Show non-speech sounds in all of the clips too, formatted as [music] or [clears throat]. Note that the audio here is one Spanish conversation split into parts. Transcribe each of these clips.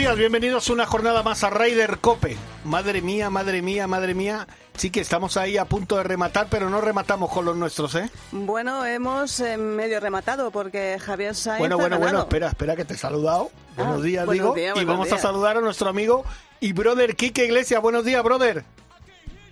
Días, bienvenidos a una jornada más a Ryder Cope. Madre mía, madre mía, madre mía. Sí que estamos ahí a punto de rematar, pero no rematamos con los nuestros, ¿eh? Bueno, hemos eh, medio rematado porque Javier Sainz Bueno, ha bueno, bueno, espera, espera que te he saludado. buenos días, buenos digo. días, y buenos vamos días. a saludar a nuestro amigo y brother Quique Iglesias. Buenos días, brother.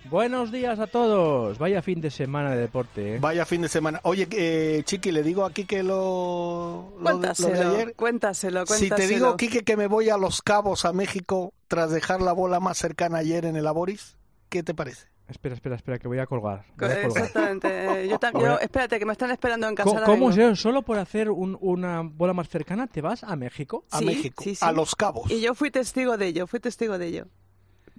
Buenos días a todos. Vaya fin de semana de deporte. ¿eh? Vaya fin de semana. Oye, eh, Chiqui, le digo a Quique lo, lo, Cuéntaselo, de ayer. cuéntaselo, Si te digo, Quique, que me voy a Los Cabos, a México, tras dejar la bola más cercana ayer en el Aboris, ¿qué te parece? Espera, espera, espera, que voy a colgar. Voy a colgar. Exactamente. eh, Yo tam- [laughs] Bueno. yo- espérate, que me están esperando en casa. ¿Cómo vengo. es eso? ¿Solo por hacer un- una bola más cercana te vas a México? A Sí, México, sí, sí. a Los Cabos. Y yo fui testigo de ello, fui testigo de ello.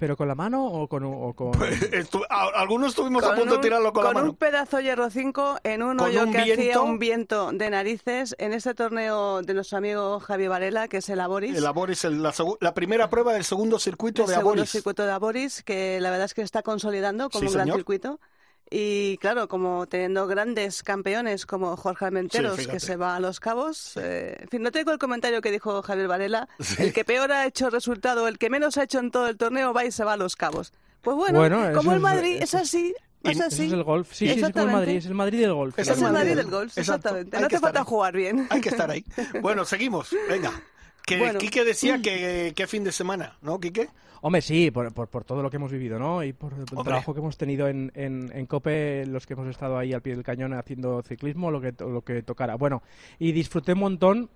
¿Pero con la mano o con...? o con- Estu- a- algunos estuvimos a Con punto un- de tirarlo con, la mano. un pedazo hierro 5 en un Con hoyo un que hacía viento. un viento de narices en ese torneo de nuestro amigo Javi Varela, que es el Aboris. El Aboris, el- la, la primera prueba del segundo circuito el de segundo Aboris. circuito de Aboris, que la verdad es que se está consolidando como Sí, un gran circuito. Y claro, como teniendo grandes campeones como Jorge Armenteros, Sí, que se va a Los Cabos. eh, en fin, no tengo el comentario que dijo Javier Varela. Sí. El que peor ha hecho resultado, el que menos ha hecho en todo el torneo, va y se va a Los Cabos. Pues bueno, como el es- Madrid es así, y- es Eso así. es el golf. Sí, sí, sí, como el. Madrid. Es el Madrid del golf. Es Es el Madrid del golf, exactamente. Hay No te falta ahí. jugar bien. Hay que estar ahí. Bueno, seguimos. Venga. Que Bueno. Quique decía que, que fin de semana, ¿no, Quique? Hombre, sí, por, por, por todo lo que hemos vivido, ¿no? Y por el Hombre. trabajo que hemos tenido en, en, en COPE, los que hemos estado ahí al pie del cañón haciendo ciclismo, lo que, lo que tocara. Bueno, y disfruté un montón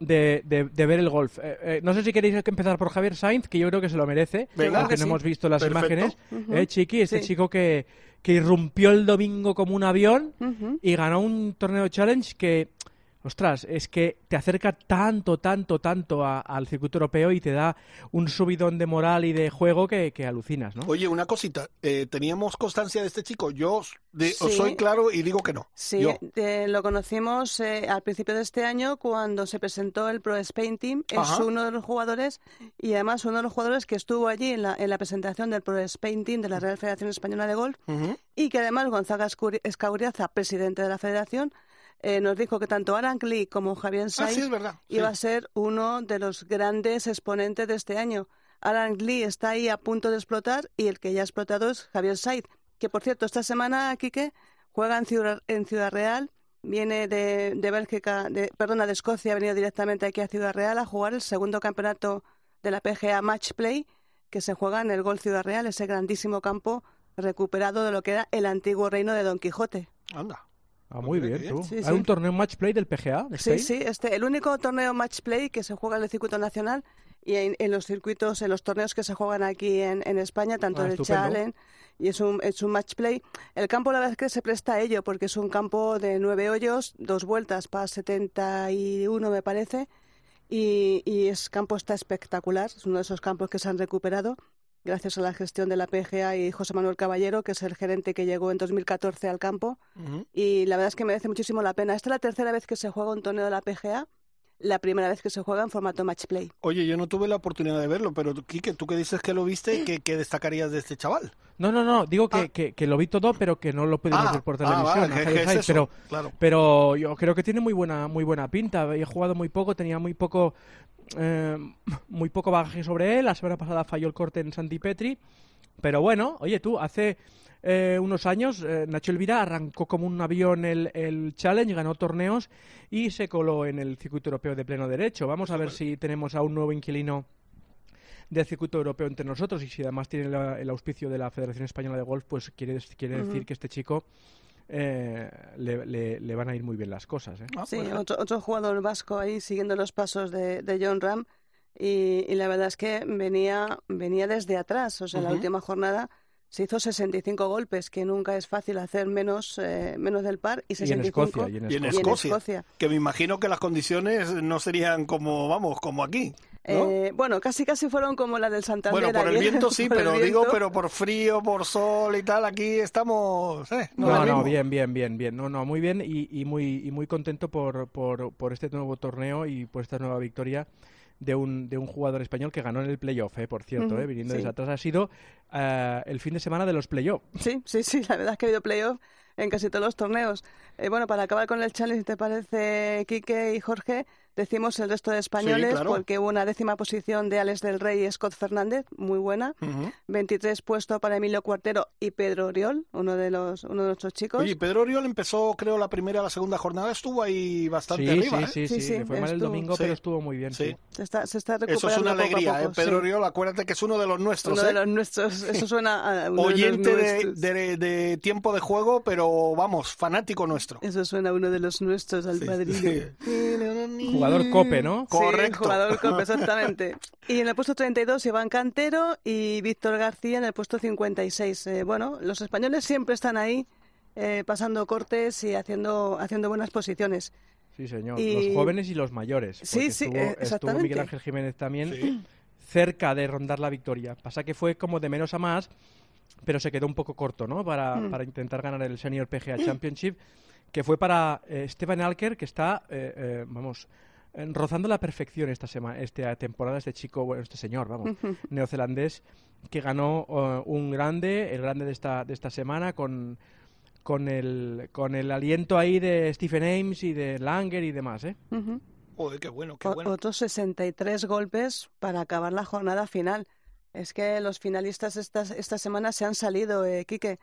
de, de- de ver el golf. Eh, eh, no sé si queréis que empezar por Javier Sainz, que yo creo que se lo merece, Venga. aunque que no sí. hemos visto las Perfecto. imágenes. Ujú. Eh, Chiqui, este Sí. chico que, que irrumpió el domingo como un avión y ganó un torneo challenge que, ostras, es que te acerca tanto, tanto, tanto a- al circuito europeo y te da un subidón de moral y de juego que, que alucinas, ¿no? Oye, una cosita. eh, ¿Teníamos constancia de este chico? Yo de- os Sí. soy claro y digo que no. Sí, eh, lo conocimos eh, al principio de este año cuando se presentó el Pro Spain Team. Es Ajá. uno de los jugadores y además uno de los jugadores que estuvo allí en la, en la presentación del Pro Spain Team de la Real Federación Española de Golf y que además Gonzaga Escauriaza, presidente de la federación, eh, nos dijo que tanto Aran Lee como Javier Ah, Sainz sí, sí. iba a ser uno de los grandes exponentes de este año. Alan Lee está ahí a punto de explotar y el que ya ha explotado es Javier Said, que por cierto esta semana, Quique, juega en Ciudad, en Ciudad Real, viene de, de Bélgica, de, perdona, de Escocia, ha venido directamente aquí a Ciudad Real a jugar el segundo campeonato de la PGA Match Play, que se juega en el Gol Ciudad Real, ese grandísimo campo recuperado de lo que era el antiguo reino de Don Quijote. Anda. Ah, muy bien, bien. tú. Sí, Hay sí. un torneo match play del PGA, de Sí, Spain? sí, este, el único torneo match play que se juega en el circuito nacional y en, en los circuitos, en los torneos que se juegan aquí en, en España, tanto Ah, el. Challenge y es un, es un match play. El campo la verdad es que se presta a ello porque es un campo de nueve hoyos, dos vueltas para 71 me parece y, y es campo está espectacular, es uno de esos campos que se han recuperado gracias a la gestión de la PGA y José Manuel Caballero, que es el gerente que llegó en 2014 al campo. Y la verdad es que merece muchísimo la pena. Esta es la tercera vez que se juega un torneo de la PGA, la primera vez que se juega en formato match play. Oye, yo no tuve la oportunidad de verlo, pero Quique, tú que dices que lo viste, ¿qué, qué destacarías de este chaval? No, no, no, digo que, Ah. que, que lo vi todo, pero que no lo pudimos ver por televisión. vale, a ¿qué- Javier qué es Sainz, eso? pero, Claro. pero yo creo que tiene muy buena, muy buena pinta. He jugado muy poco, tenía muy poco, eh, muy poco bagaje sobre él. La semana pasada falló el corte en Santi Petri. Pero bueno, oye tú, hace eh, unos años eh, Nacho Elvira arrancó como un avión el, el Challenge, ganó torneos y se coló en el circuito europeo de pleno derecho. Vamos a ver si tenemos a un nuevo inquilino del circuito europeo entre nosotros y si además tiene la- el auspicio de la Federación Española de Golf, pues quiere, quiere decir que este chico eh, le, le- le van a ir muy bien las cosas. ¿eh? Ah, Sí, pues, otro, otro jugador vasco ahí siguiendo los pasos de, de John Ram y, y la verdad es que venía, venía desde atrás, o sea, la última jornada se hizo 65 golpes, que nunca es fácil hacer menos, eh, menos del par y Y en 65 Escocia. Y en Y en Escocia. Escocia. Que me imagino que las condiciones no serían como, vamos, como aquí. ¿no? Eh, bueno, casi casi fueron como la del Santander. Bueno, por el viento sí, [laughs] pero digo, pero por frío, por sol y tal, aquí estamos... ¿eh? No, no, bien, bien, bien, bien. No, no, muy bien y, y muy, y muy contento por, por, por este nuevo torneo y por esta nueva victoria de un, de un jugador español que ganó en el playoff, eh, por cierto, eh, viniendo sí. desde atrás. Ha sido eh, el fin de semana de los playoffs. Sí, sí, sí, la verdad es que ha habido playoff en casi todos los torneos. Eh, bueno, para acabar con el challenge, ¿te parece, Quique y Jorge? Decimos el resto de españoles, claro. porque hubo una décima posición de Alex del Rey y Scott Fernández, muy buena. Ujú. 23 puesto para Emilio Cuartero y Pedro Oriol, uno de los uno de nuestros chicos. Oye, Pedro Oriol empezó, creo, la primera, la segunda jornada, estuvo ahí bastante Sí, arriba, sí, ¿eh? sí, Sí, sí, sí, fue mal el domingo, Sí. pero estuvo muy bien. Sí. sí. Se está, se está Eso recuperando es una poco a alegría, poco, ¿eh? Pedro sí. Oriol, acuérdate que es uno de los nuestros, Uno de ¿eh? los nuestros, eso suena a uno Oyente de, los de, de- de tiempo de juego, pero vamos, fanático nuestro. Eso suena a uno de los nuestros al Sí, padrino. Jugador cope, ¿no? Correcto. Sí, jugador cope, exactamente. [laughs] Y en el puesto 32 Iván Cantero y Víctor García en el puesto 56. Eh, bueno, los españoles siempre están ahí eh, pasando cortes y haciendo, haciendo buenas posiciones. Sí, señor. Y- Los jóvenes y los mayores. Sí, sí, estuvo, eh, estuvo exactamente. Miguel Ángel Jiménez también Sí. cerca de rondar la victoria. Pasa que fue como de menos a más, pero se quedó un poco corto, ¿no? Para, Mm. para intentar ganar el Senior PGA Championship, que fue para eh, Stefan Alker, que está, eh, eh, vamos, rozando la perfección esta semana, esta temporada, este chico, bueno, este señor, vamos, [laughs] neozelandés, que ganó eh, un grande, el grande de esta, de esta semana, con, con, el, con el aliento ahí de Stephen Ames y de Langer y demás, ¿eh? Ujú. Joder, qué bueno, qué O- bueno. Otros 63 golpes para acabar la jornada final. Es que los finalistas esta, esta semana se han salido, eh, Quique.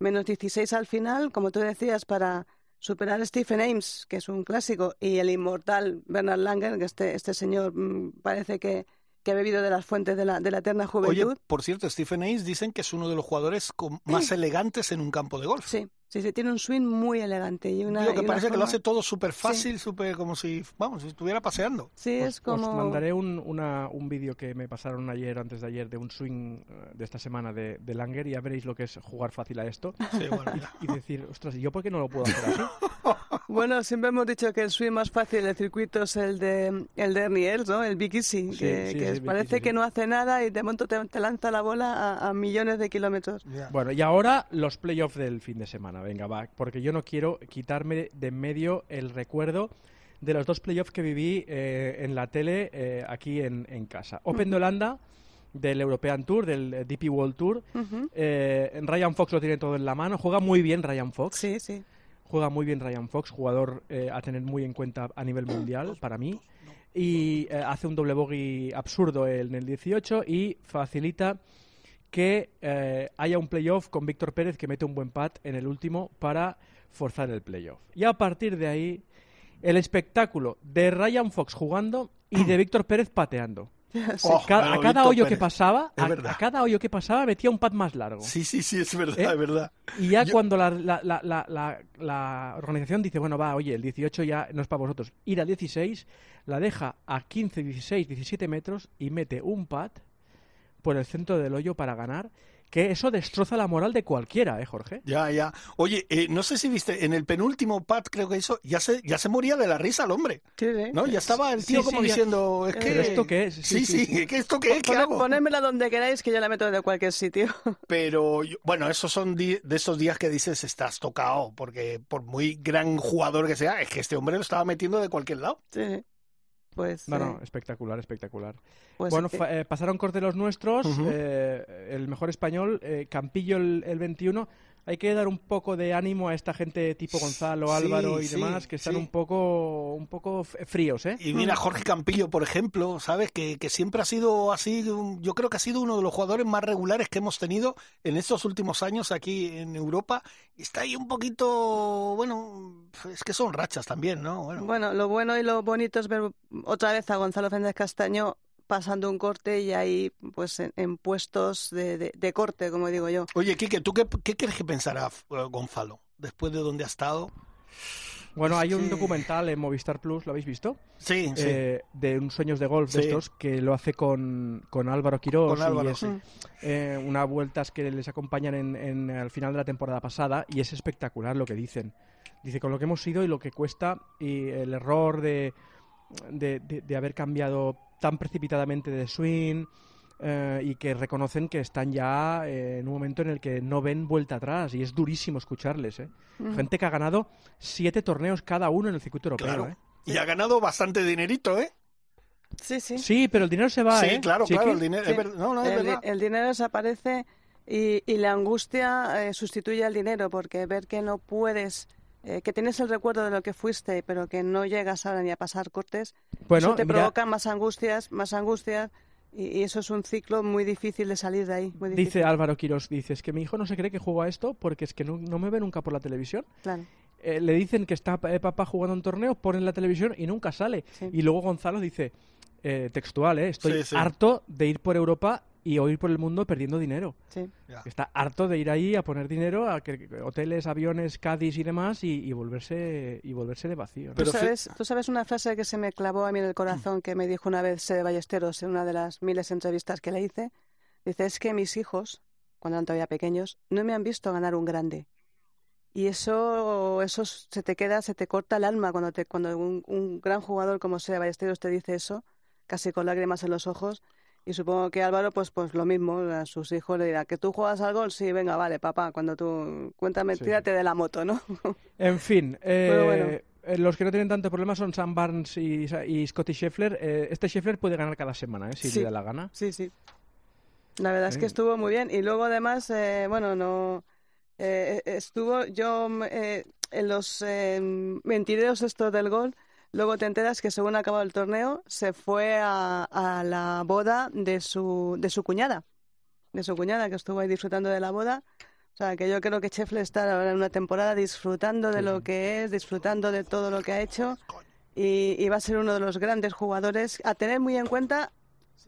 Menos 16 al final, como tú decías, para superar a Stephen Ames, que es un clásico, y el inmortal Bernard Langer, que este, este señor mm, parece que, que ha bebido de las fuentes de la, de la eterna Oye, juventud. por cierto, Stephen Ace dicen que es uno de los jugadores con- más elegantes en un campo de golf. Sí, sí, sí, tiene un swing muy elegante y una. Digo y que una parece que lo hace todo súper fácil, súper como si, vamos, si estuviera paseando. Sí, Os- es como. Os mandaré un, una- un vídeo que me pasaron ayer, antes de ayer, de un swing eh, de esta semana de, de Langer y ya veréis lo que es jugar fácil a esto Sí, bueno, [laughs] ya. y decir, ostras, ¿y yo por qué no lo puedo hacer así? [laughs] Bueno, siempre hemos dicho que el swing más fácil del circuito es el de el de Ernie Els, ¿no? El Big Easy, Sí, que, sí, que sí, Big parece que no hace nada y de momento te, te lanza la bola a, a millones de kilómetros. Bueno, y ahora los playoffs del fin de semana, venga, va, porque yo no quiero quitarme de en medio el recuerdo de los dos playoffs que viví eh, en la tele eh, aquí en, en casa. Open de Holanda, del European Tour, del DP World Tour. Ujú. Eh, Ryan Fox lo tiene todo en la mano, juega muy bien Ryan Fox. Sí, sí. Juega muy bien Ryan Fox, jugador eh, a tener muy en cuenta a nivel mundial para mí. Y eh, hace un doble bogey absurdo en el 18 y facilita que eh, haya un playoff con Víctor Pérez que mete un buen pat en el último para forzar el playoff. Y a partir de ahí, el espectáculo de Ryan Fox jugando y de Víctor Pérez pateando. [laughs] Sí. Oh, a cada hoyo que pasaba, a, cada hoyo que pasaba metía un pat más largo. Sí, sí, sí, es verdad, ¿Eh? es verdad. Y ya Yo- cuando la, la, la, la, la- la organización dice, bueno, va, oye, el 18 ya no es para vosotros, ir al 16, la deja a 15, 16, 17 metros y mete un pat por el centro del hoyo para ganar, que eso destroza la moral de cualquiera, ¿eh, Jorge? Ya, ya. Oye, eh, no sé si viste, en el penúltimo pat creo que hizo, ya se, ya se moría de la risa el hombre, Sí, sí. ¿no? Ya estaba el tío sí, como diciendo, es que... ¿Pero esto qué es? Sí, Sí, sí, sí, sí. ¿qué esto qué es? ¿Qué hago? Donde queráis que yo la meto de cualquier sitio. [laughs] Pero, yo- bueno, esos son de esos días que dices, estás tocado, porque por muy gran jugador que sea, es que este hombre lo estaba metiendo de cualquier lado. Sí. Pues, No, eh, no, espectacular, espectacular. Pues, bueno, eh, eh, pasaron corte los nuestros, eh, el mejor español, eh, Campillo el, el 21. Hay que dar un poco de ánimo a esta gente tipo Gonzalo, Sí, Álvaro y sí, demás que están sí. un poco un poco fríos, ¿eh? Y mira, Jorge Campillo, por ejemplo, ¿sabes? Que, que siempre ha sido así, yo creo que ha sido uno de los jugadores más regulares que hemos tenido en estos últimos años aquí en Europa. Está ahí un poquito, bueno, es que son rachas también, ¿no? Bueno, Bueno, lo bueno y lo bonito es ver otra vez a Gonzalo Fernández Castaño pasando un corte y ahí pues en, en puestos de, de- de corte, como digo yo. Oye, Quique, ¿tú qué, qué crees que pensará eh, Gonzalo después de donde ha estado? Bueno, Es hay un documental en Movistar Plus, ¿lo habéis visto? Sí, sí. Eh, de un Sueños de Golf de estos que lo hace con, con Álvaro Quirós Con Álvaro, y es sí. eh, unas vueltas que les acompañan en, en- al final de la temporada pasada y es espectacular lo que dicen. Dice con lo que hemos sido y lo que cuesta y el error de, de, de- de haber cambiado tan precipitadamente de swing eh, y que reconocen que están ya eh, en un momento en el que no ven vuelta atrás y es durísimo escucharles. ¿eh? Mm. Gente que ha ganado siete torneos cada uno en el circuito europeo. Claro. ¿eh? Y ha ganado bastante dinerito, ¿eh? Sí, sí. Sí, pero el dinero se va. sí, ¿eh? claro, Chiqui? claro, el dinero. Sí. es verdad. No, no, es el, di- verdad. el dinero desaparece y, y la angustia eh, sustituye al dinero porque ver que no puedes, eh, que tienes el recuerdo de lo que fuiste, pero que no llegas ahora ni a pasar cortes, Bueno, eso te mira, provoca más angustias, más angustias y, eso es un ciclo muy difícil de salir de ahí. Muy dice. Álvaro Quiros, dice, es que mi hijo no se cree que juega a esto porque es que no, no me ve nunca por la televisión. Claro. Eh, le dicen que está eh, papá jugando un torneo, ponen la televisión y nunca sale. Sí. Y luego Gonzalo dice, eh, textual, eh, estoy Sí, sí. harto de ir por Europa y o ir por el mundo perdiendo dinero. Sí. Está harto de ir ahí a poner dinero a que, que hoteles, aviones, Cádiz y demás y, y volverse y volverse de vacío. ¿no? Pero ¿Tú, sabes, tú sabes una frase que se me clavó a mí en el corazón que me dijo una vez Sede Ballesteros en una de las miles de entrevistas que le hice. Dice, es que mis hijos, cuando eran todavía pequeños, no me han visto ganar un grande. Y eso, eso se te queda, se te corta el alma cuando, te, cuando un, un gran jugador como Sede Ballesteros te dice eso, casi con lágrimas en los ojos. Y supongo que Álvaro, pues, pues lo mismo, a sus hijos le dirá, que tú juegas al gol, sí, venga, vale, papá, cuando tú, cuéntame, Sí, tírate de la moto, ¿no? [laughs] En fin, eh, [laughs] Pero bueno. los que no tienen tanto problema son Sam Barnes y, y Scotty Scheffler. Eh, este Scheffler puede ganar cada semana, eh, si Sí. le da la gana. Sí, sí. La verdad es que Eh. estuvo muy bien. Y luego, además, eh, bueno, no. eh, estuvo yo mm, eh, en los eh, mentideos estos del gol. Luego te enteras que según acabado el torneo se fue a, a la boda de su, de su cuñada. De su cuñada, que estuvo ahí disfrutando de la boda. O sea, que yo creo que Scheffler está ahora en una temporada disfrutando de lo que es, disfrutando de todo lo que ha hecho. Y, y va a ser uno de los grandes jugadores a tener muy en cuenta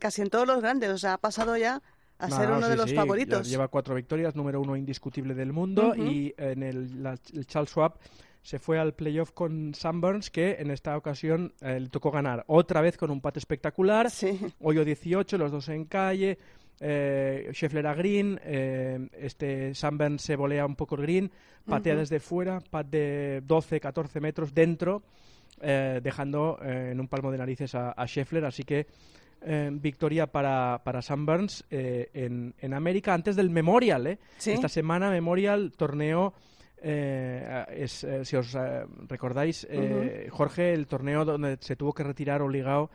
casi en todos los grandes. O sea, ha pasado ya a No, ser no, uno sí, de los sí, favoritos. Lleva cuatro victorias, número uno indiscutible del mundo. Y en el, la- el Charles Schwab se fue al playoff con Sam Burns, que en esta ocasión eh, le tocó ganar otra vez con un pat espectacular. Sí, Hoyo 18, los dos en calle. Eh, Scheffler a green, eh, este Sam Burns se volea un poco el green, patea desde fuera, pat de 12, 14 metros dentro, eh, dejando eh, en un palmo de narices a, a Scheffler. Así que eh, victoria para, para Sam Burns eh, en, en América antes del Memorial. ¿eh? sí. Esta semana Memorial, torneo, eh, es, eh, si os eh, recordáis, eh, Jorge, el torneo donde se tuvo que retirar obligado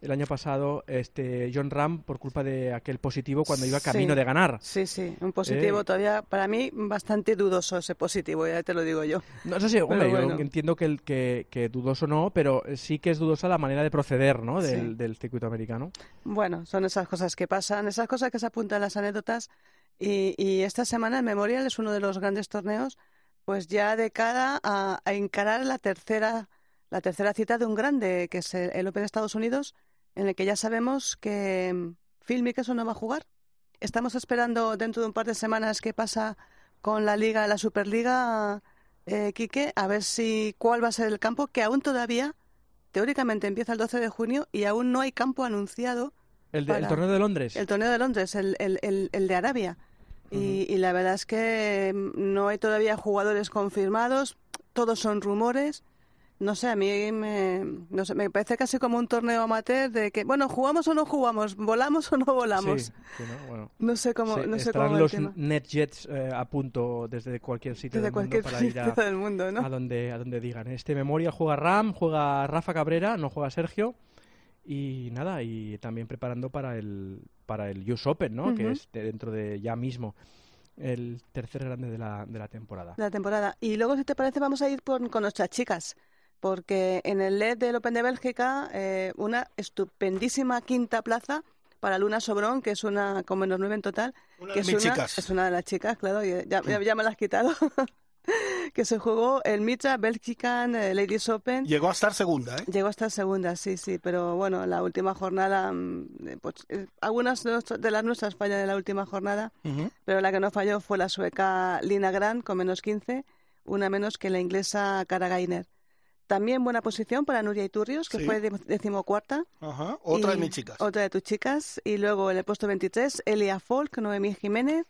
el año pasado este John Ram por culpa de aquel positivo cuando iba Sí. camino de ganar. Sí, sí, un positivo Eh. todavía, para mí, bastante dudoso ese positivo, ya te lo digo yo. No sé si, hombre, bueno. yo entiendo que, el, que, que dudoso no, pero sí que es dudosa la manera de proceder ¿no? del, Sí. del circuito americano. Bueno, son esas cosas que pasan, esas cosas que se apuntan en las anécdotas. Y, y esta semana el Memorial es uno de los grandes torneos, pues ya de cara a, a encarar la tercera, la tercera cita de un grande, que es el, el Open de Estados Unidos, en el que ya sabemos que mm, Phil Mickelson no va a jugar. Estamos esperando dentro de un par de semanas qué pasa con la liga, la Superliga, eh, Quique, a ver si cuál va a ser el campo, que aún todavía, teóricamente empieza el 12 de junio y aún no hay campo anunciado El, de- el torneo de Londres. el torneo de Londres, el, el, el de Arabia. Y, y la verdad es que mm, no hay todavía jugadores confirmados, todos son rumores. No sé, a mí me, no sé, me parece casi como un torneo amateur de que, bueno, ¿jugamos o no jugamos? ¿Volamos o no volamos? Sí, sí, ¿no? Bueno. No sé cómo, Se- no sé estarán cómo los. NetJets eh, a punto desde cualquier sitio Desde del mundo cualquier para ir sitio a, [laughs] del mundo, ¿no? a donde, a donde digan. Este Memorial juega Ram, juega Rafa Cabrera, no juega Sergio. Y nada, y también preparando para el, para el US Open, ¿no? Que es de- dentro de ya mismo el tercer grande de la, de la temporada. la temporada. Y luego, si te parece, vamos a ir por- con nuestras chicas, porque en el LED del Open de Bélgica, eh, una estupendísima quinta plaza para Luna Sobrón, que es una con menos nueve en total, Una que de es mis una, chicas. es una de las chicas, claro, ya, ya me la has quitado, [laughs] [laughs] que se jugó el Mitra Belgican eh, Ladies Open. Llegó a estar segunda, ¿eh? Llegó hasta segunda, sí, sí, pero bueno, la última jornada, mm, eh, pues, eh, algunas de, nuestro- de las nuestras fallan en la última jornada, pero la que no falló fue la sueca Lina Gran con menos 15, una menos que la inglesa Cara Gainer. También buena posición para Nuria Iturrios, que Sí. fue de- decimocuarta. Ajá. Otra de mis chicas. Otra de tus chicas. Y luego en el puesto 23, Elia Folk, Noemí Jiménez.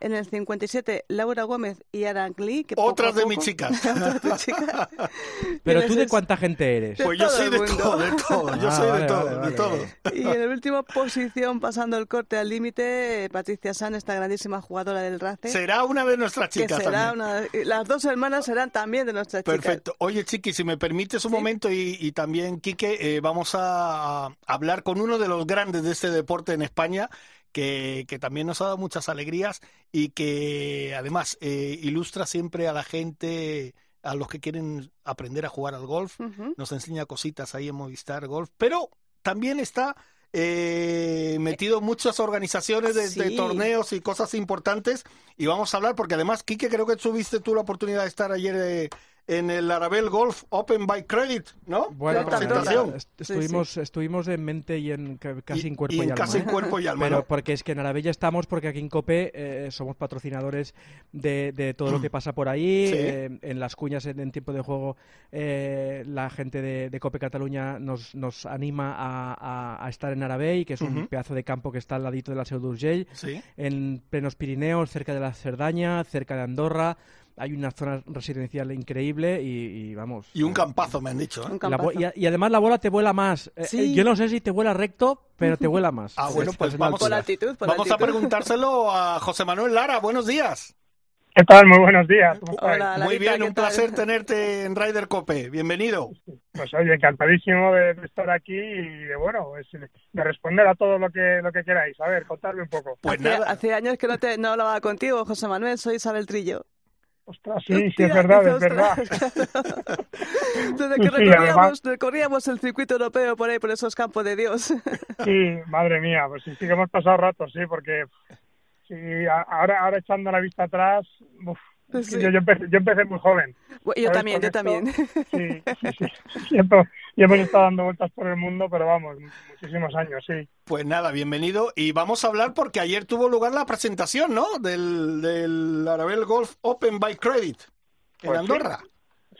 En el 57, Laura Gómez y Aran Lee. Que [laughs] Otras de mis chicas. [laughs] Pero Y tú de cuánta gente eres. Pues [laughs] yo soy de todo, de todo. Yo soy de todo, de. Y en la última posición, pasando el corte al límite, Patricia San, esta grandísima jugadora del RACE. Será una de nuestras que chicas será también. una, y las dos hermanas serán también de nuestras chicas. Perfecto. Oye, Chiqui, si me permites un Sí. momento y, y también, Quique, eh, vamos a hablar con uno de los grandes de este deporte en España, que, que también nos ha dado muchas alegrías y que además eh, ilustra siempre a la gente, a los que quieren aprender a jugar al golf. Nos enseña cositas ahí en Movistar Golf, pero también está eh, metido en muchas organizaciones de, torneos y cosas importantes. Y vamos a hablar porque además, Quique, creo que tuviste tú la oportunidad de estar ayer eh, en el Arabel Golf Open by Credit, ¿no? Bueno, presentación. est- estuvimos, estuvimos en mente y en ca- casi en cuerpo y, en alma. casi ¿eh? en cuerpo y alma, Pero ¿no? porque es que en Arabella estamos, porque aquí en COPE eh, somos patrocinadores de, de todo lo que pasa por ahí. Sí. eh, en las cuñas, en, en tiempo de juego, eh, la gente de, de COPE Cataluña nos, nos anima a, a- a estar en Arabey, que es un pedazo de campo que está al ladito de la Seu en plenos Pirineos, cerca de la Cerdaña, cerca de Andorra. Hay una zona residencial increíble y, y vamos. Y un eh, campazo, me han dicho. ¿eh? La y, además la bola te vuela más. Eh, Sí. eh, yo no sé si te vuela recto, pero te vuela más. Ah, bueno, Es- pues vamos Por altitud, por Vamos a preguntárselo a José Manuel Lara. Buenos días. ¿Qué tal? Muy buenos días. Hola, Muy bien, ¿qué un placer [laughs] tenerte en Ryder Cope. Bienvenido. Pues oye, encantadísimo de, de estar aquí y de bueno, pues, de responder a todo lo que lo que queráis. A ver, contadme un poco. Pues hace, nada. hace años que no, te, no hablaba contigo, José Manuel, soy Isabel Trillo. Ostras, sí, sí es verdad, es verdad. [laughs] Desde que sí, recorríamos, recorríamos el circuito europeo por ahí, por esos campos de Dios. [laughs] Sí, madre mía, pues sí, sí que hemos pasado ratos, sí, porque sí, ahora ahora echando la vista atrás, uf, Pues sí. yo, yo empecé, yo empecé muy joven. yo ¿sabes? también, yo también. Sí, sí, sí. [laughs] Y hemos- y hemos estado dando vueltas por el mundo, pero vamos, muchísimos años, sí. Pues nada, bienvenido. Y vamos a hablar porque ayer tuvo lugar la presentación, ¿no? Del, del Arabel Golf Open by Credit en Pues. Andorra.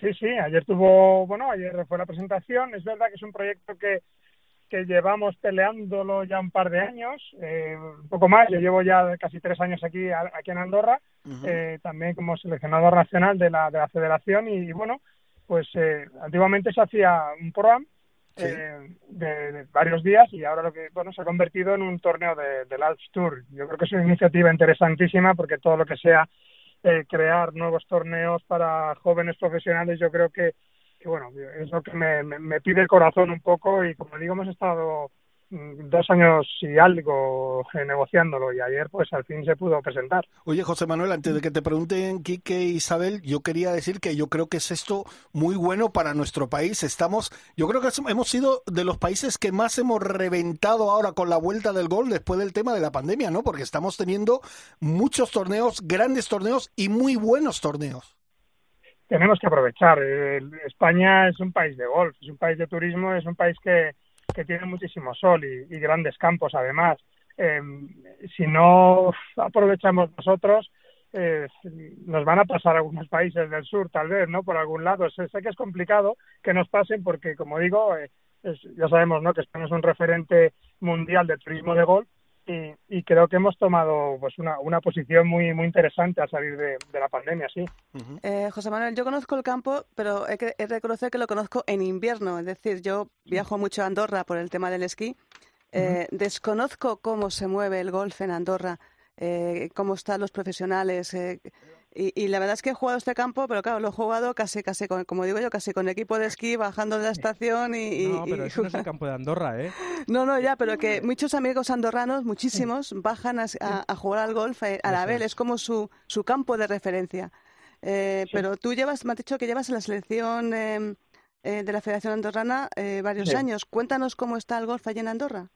Sí, sí, ayer tuvo, bueno, ayer fue la presentación. Es verdad que es un proyecto que, que llevamos peleándolo ya un par de años, eh, un poco más. Yo llevo ya casi tres años aquí, aquí en Andorra, eh, también como seleccionador nacional de la, de la federación y, bueno, pues eh, antiguamente se hacía un programa Sí. eh, de, de varios días y ahora lo que bueno se ha convertido en un torneo de, del Alps Tour. Yo creo que es una iniciativa interesantísima porque todo lo que sea eh, crear nuevos torneos para jóvenes profesionales, yo creo que, que, bueno, es lo que me, me, me pide el corazón un poco y como digo, hemos estado dos años y algo eh, negociándolo y ayer pues al fin se pudo presentar. Oye, José Manuel, antes de que te pregunten Quique e Isabel, yo quería decir que yo creo que es esto muy bueno para nuestro país. Estamos, yo creo que hemos sido de los países que más hemos reventado ahora con la vuelta del gol después del tema de la pandemia, ¿no? Porque estamos teniendo muchos torneos, grandes torneos y muy buenos torneos. tenemos que aprovechar. El- España es un país de golf, es un país de turismo, es un país que, que tiene muchísimo sol y, grandes campos además. Eh, si no aprovechamos nosotros, eh, nos van a pasar algunos países del sur tal vez, ¿no? Por algún lado. Sé, sé que es complicado que nos pasen porque, como digo, eh, ya sabemos, ¿no? Que España es un referente mundial de turismo de golf y, y creo que hemos tomado pues una, una posición muy muy interesante al salir de, de la pandemia, sí. Eh, José Manuel, yo conozco el campo, pero que he de reconocer que lo conozco en invierno. Es decir, yo viajo mucho a Andorra por el tema del esquí. Eh, Desconozco cómo se mueve el golf en Andorra, eh, cómo están los profesionales. Y, y la verdad es que he jugado este campo, pero claro, lo he jugado casi, casi con, como digo yo, casi con equipo de esquí, bajando de la estación y... y- No, pero y eso no es el campo de Andorra, ¿eh? [laughs] No, no, ya, pero que muchos amigos andorranos, muchísimos, bajan a, a- a jugar al golf eh, a la vez, es. como su, su campo de referencia. Eh, Pero tú llevas, me has dicho que llevas en la selección eh, eh, de la Federación Andorrana eh, varios Sí. años. Cuéntanos cómo está el golf allí en Andorra.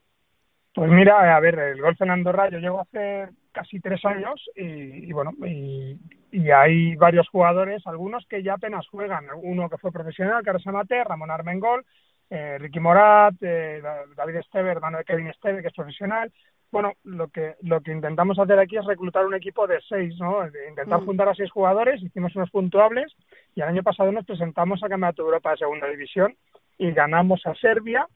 Pues mira, a ver, el golf en Andorra yo llevo hace casi tres años y, y bueno, y, y hay varios jugadores, algunos que ya apenas juegan, uno que fue profesional, es amateur, Ramón Armengol, eh, Ricky Morat, eh, Da- David Esteve, hermano de Kevin Esteve, que es profesional. Bueno, lo que lo que intentamos hacer aquí es reclutar un equipo de seis, ¿no? De intentar Mm. juntar a seis jugadores, hicimos unos puntuables y el año pasado nos presentamos a Campeonato de Europa de Segunda División y ganamos a Serbia,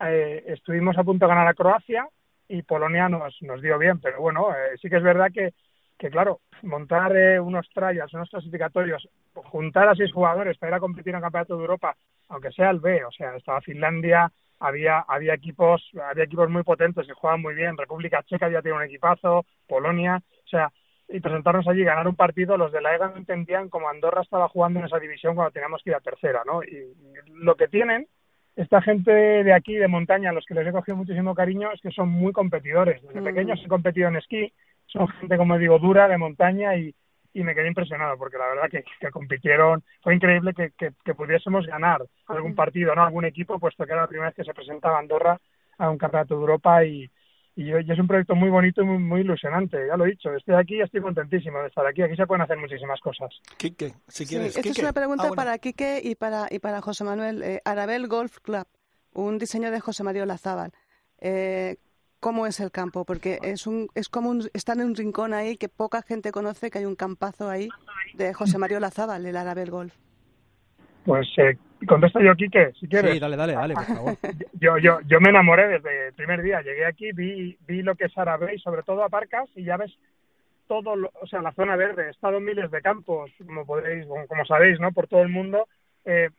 eh, estuvimos a punto de ganar a Croacia y Polonia nos, nos dio bien, pero bueno, eh, sí que es verdad que, que claro, montar eh, unos trials, unos clasificatorios, juntar a seis jugadores para ir a competir en el Campeonato de Europa, aunque sea el B, o sea, estaba Finlandia, había había equipos había equipos muy potentes que jugaban muy bien, República Checa ya tiene un equipazo, Polonia, o sea, y presentarnos allí, ganar un partido, los de la EGA no entendían como Andorra estaba jugando en esa división cuando teníamos que ir a tercera, ¿no? Y, lo que tienen esta gente de aquí, de montaña, a los que les he cogido muchísimo cariño, es que son muy competidores. Desde mm. pequeños he competido en esquí, son gente, como digo, dura, de montaña y, y me quedé impresionado porque la verdad que, que compitieron, fue increíble que, que, que, pudiésemos ganar algún partido, ¿no? Algún equipo, puesto que era la primera vez que se presentaba Andorra a un campeonato de Europa y, y, es un proyecto muy bonito y muy, muy ilusionante, ya lo he dicho, estoy aquí y estoy contentísimo de estar aquí, aquí se pueden hacer muchísimas cosas. Quique, si quieres. esta es una pregunta ah, para Quique y para, y para José Manuel. Eh, Arabel Golf Club, un diseño de José Mario Lazábal. Eh, ¿Cómo es el campo? Porque es, un, es como un, están en un rincón ahí que poca gente conoce, que hay un campazo ahí de José Mario Lazábal, el Arabel Golf. Pues eh, contesto yo, Quique, si quieres. Sí, dale, dale, dale, por favor. [laughs] yo, yo, yo me enamoré desde el primer día. Llegué aquí, vi, vi lo que es Arabé y sobre todo Aparcas y ya ves todo, o sea, la zona verde. He estado en miles de campos, como podéis, como sabéis, ¿no? Por todo el mundo. Eh,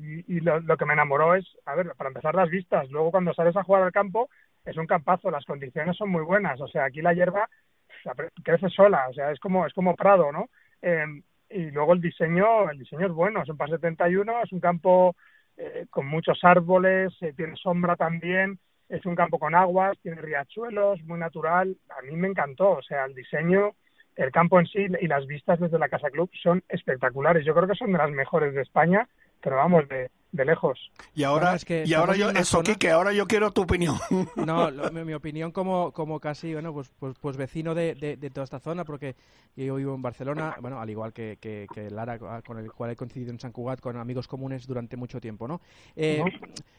y, y lo, lo, que me enamoró es, a ver, para empezar las vistas. Luego cuando sales a jugar al campo, es un campazo, las condiciones son muy buenas. O sea, aquí la hierba crece sola, o sea, es como, es como Prado, ¿no? Eh, y luego el diseño, el diseño es bueno, es un par 71, es un campo eh, con muchos árboles, eh, tiene sombra también, es un campo con aguas, tiene riachuelos, muy natural, a mí me encantó, o sea, el diseño, el campo en sí y las vistas desde la Casa Club son espectaculares, yo creo que son de las mejores de España, pero vamos, de, de lejos. Y ahora, y ahora yo, eso, que ahora yo quiero tu opinión. [laughs] No, mi, opinión como, como casi, bueno, pues, pues, pues vecino de, de, toda esta zona, porque yo vivo en Barcelona, bueno, al igual que, que, Lara, con el cual he coincidido en San Cugat, con amigos comunes durante mucho tiempo, ¿no? Eh,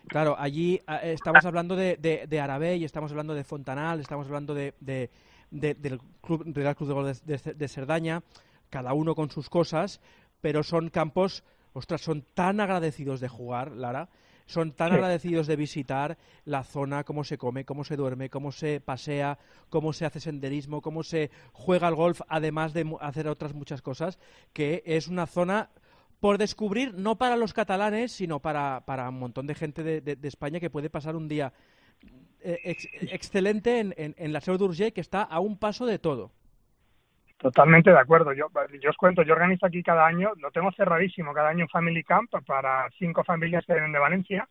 claro, allí eh, estamos hablando de, de, de Arabey, estamos hablando de Fontanal, estamos hablando de, de, del Club, Real Club de Gol de, de Cerdaña, cada uno con sus cosas, pero son campos ostras, son tan agradecidos de jugar, Lara, son tan agradecidos de visitar la zona, cómo se come, cómo se duerme, cómo se pasea, cómo se hace senderismo, cómo se juega al golf, además de hacer otras muchas cosas, que es una zona por descubrir, no para los catalanes, sino para, para un montón de gente de, España que puede pasar un día eh, excelente en, en, en la Seu d'Urgell, que está a un paso de todo. Totalmente de acuerdo. Yo, os cuento, yo organizo aquí cada año, lo tengo cerradísimo, cada año un Family Camp para cinco familias que vienen de Valencia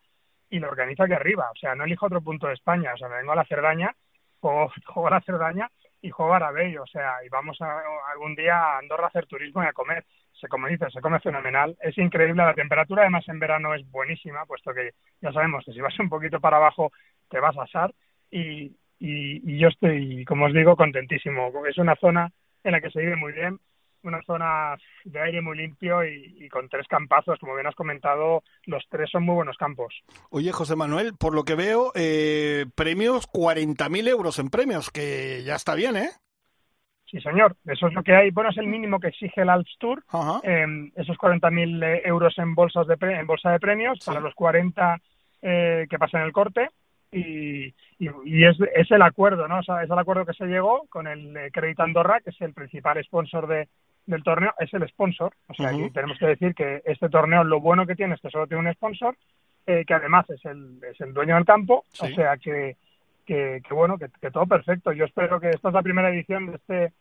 y lo organizo aquí arriba. O sea, no elijo otro punto de España. O sea, me vengo a la Cerdaña, juego, [laughs] juego a la Cerdaña y juego a Arabey. O sea, y vamos a, algún día a Andorra a hacer turismo y a comer. Se, como dices, se come fenomenal. Es increíble. La temperatura, además, en verano es buenísima, puesto que ya sabemos que si vas un poquito para abajo te vas a asar. Y, y, y yo estoy, como os digo, contentísimo. Es una zona en la que se vive muy bien, una zona de aire muy limpio y, con tres campazos, como bien has comentado, los tres son muy buenos campos. Oye, José Manuel, por lo que veo, eh, premios, 40.000 euros en premios, que ya está bien, ¿eh? Sí, señor, eso es lo que hay. Bueno, es el mínimo que exige el Alps Tour. Eh, esos 40.000 eh, euros en bolsas de en bolsa de premios para los 40 eh, que pasan el corte y, y, es, es, el acuerdo, ¿no? O sea, es el acuerdo que se llegó con el eh, Credit Andorra, que es el principal sponsor de, del torneo, es el sponsor. O sea, tenemos que decir que este torneo lo bueno que tiene es que solo tiene un sponsor, eh, que además es el, es el dueño del campo, o sea que, que, que bueno, que, que, todo perfecto. Yo espero que esta es la primera edición de este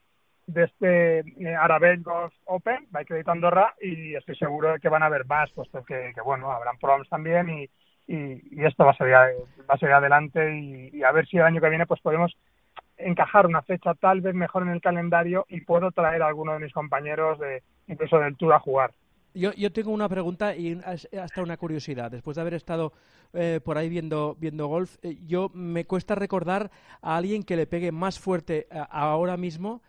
de este eh, Arabel Golf Open by Credit Andorra y estoy seguro de que van a haber más, puesto que, que bueno, habrán programas también y y, esto va a salir, va salir adelante y, a ver si el año que viene pues podemos encajar una fecha tal vez mejor en el calendario y puedo traer a alguno de mis compañeros de incluso del Tour a jugar. Yo, yo tengo una pregunta y hasta una curiosidad. Después de haber estado eh, por ahí viendo, viendo golf, eh, yo me cuesta recordar a alguien que le pegue más fuerte ahora mismo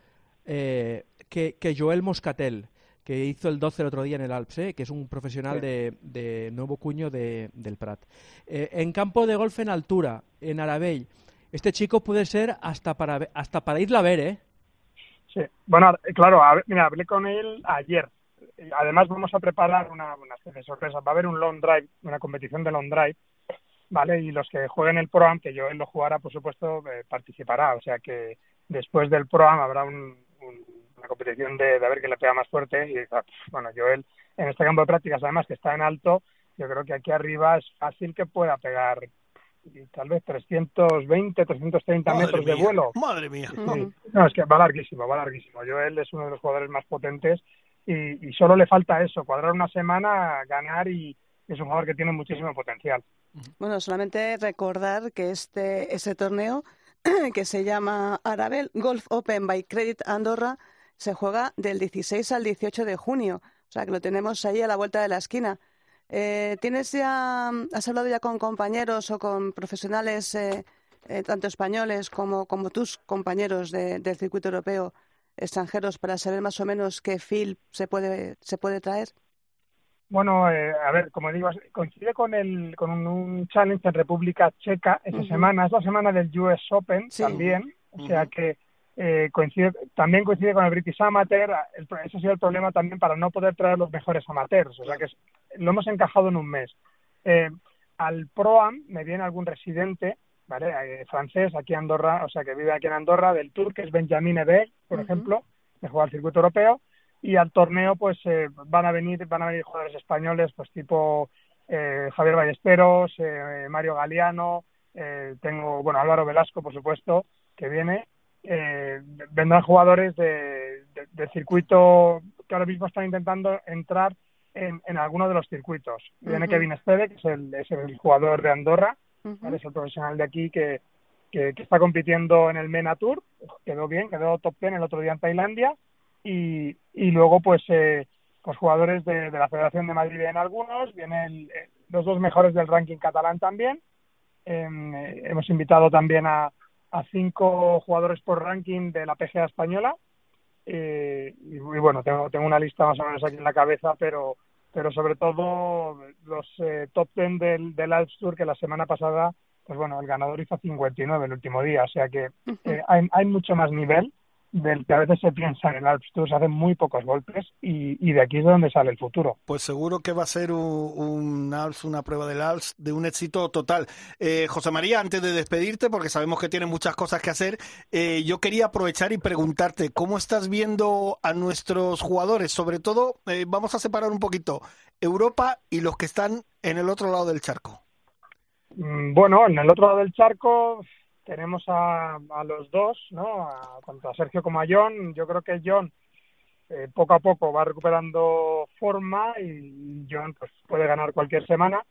eh, que Joel Moscatel que hizo el 12 el otro día en el Alps, ¿eh? que es un profesional de, de, nuevo cuño de, del Prat. Eh, en campo de golf en altura, en Arabey, este chico puede ser hasta para, hasta para irla a ver, ¿eh? Sí, bueno, claro, mira, hablé con él ayer. Además vamos a preparar una, una de sorpresa. Va a haber un long drive, una competición de long drive, ¿vale? Y los que jueguen el Pro que yo él lo jugará, por supuesto, eh, participará. O sea que después del Pro habrá un, una competición de, de ver quién le pega más fuerte. Y bueno, Joel en este campo de prácticas, además que está en alto, yo creo que aquí arriba es fácil que pueda pegar tal vez 320, 330 metros de vuelo. Madre mía. No, es que va larguísimo, va larguísimo. Joel es uno de los jugadores más potentes y, y solo le falta eso, cuadrar una semana, ganar y es un jugador que tiene muchísimo potencial. Bueno, solamente recordar que este ese torneo [clears throat] que se llama Arabel Golf Open by Credit Andorra se juega del 16 al 18 de junio, o sea que lo tenemos ahí a la vuelta de la esquina. Eh, ¿Tienes ya, has hablado ya con compañeros o con profesionales, eh, eh, tanto españoles como, como tus compañeros de, del circuito europeo extranjeros, para saber más o menos qué feel se puede, se puede traer? Bueno, eh, a ver, como digo, coincide con el con un, challenge en República Checa esa semana, es la semana del US Open también, o sea que eh, coincide, también coincide con el British Amateur, el, ese ha sido el problema también para no poder traer los mejores amateurs, o sea que lo hemos encajado en un mes. Eh, al ProAm me viene algún residente, ¿vale? Eh, francés aquí en Andorra, o sea que vive aquí en Andorra, del Tour, que es Benjamin Ebe, por ejemplo, que juega al circuito europeo, y al torneo pues eh, van a venir van a venir jugadores españoles pues tipo eh, Javier Ballesteros eh, Mario Galeano eh, tengo bueno Álvaro Velasco por supuesto que viene eh, vendrán jugadores de, de, circuito que ahora mismo están intentando entrar en, en alguno de los circuitos. Viene. Kevin Esteve que es el, es el jugador de Andorra es el profesional de aquí que, que, que está compitiendo en el MENA Tour. Quedó bien quedó top 10 el otro día en Tailandia. Y, y luego pues eh, pues jugadores de, de la Federación de Madrid vienen algunos, vienen eh, los dos mejores del ranking catalán también. Em, eh, hemos invitado también a, a cinco jugadores por ranking de la PGA española. Eh, y, y bueno, tengo, tengo una lista más o menos aquí en la cabeza, pero pero sobre todo los eh, top 10 del, del Alps Tour que la semana pasada, pues bueno, el ganador hizo 59 el último día, o sea que eh, hay, hay mucho más nivel del que a veces se piensa en el Alps Tour, se hacen muy pocos golpes y, y de aquí es de donde sale el futuro. Pues seguro que va a ser un, un Alps, una prueba del Alps de un éxito total. Eh, José María, antes de despedirte, porque sabemos que tienes muchas cosas que hacer, eh, yo quería aprovechar y preguntarte cómo estás viendo a nuestros jugadores, sobre todo, eh, vamos a separar un poquito Europa y los que están en el otro lado del charco. Mm, Bueno, en el otro lado del charco tenemos a, a los dos, ¿no? A, tanto a Sergio como a John. Yo creo que John eh, poco a poco va recuperando forma y John pues puede ganar cualquier semana.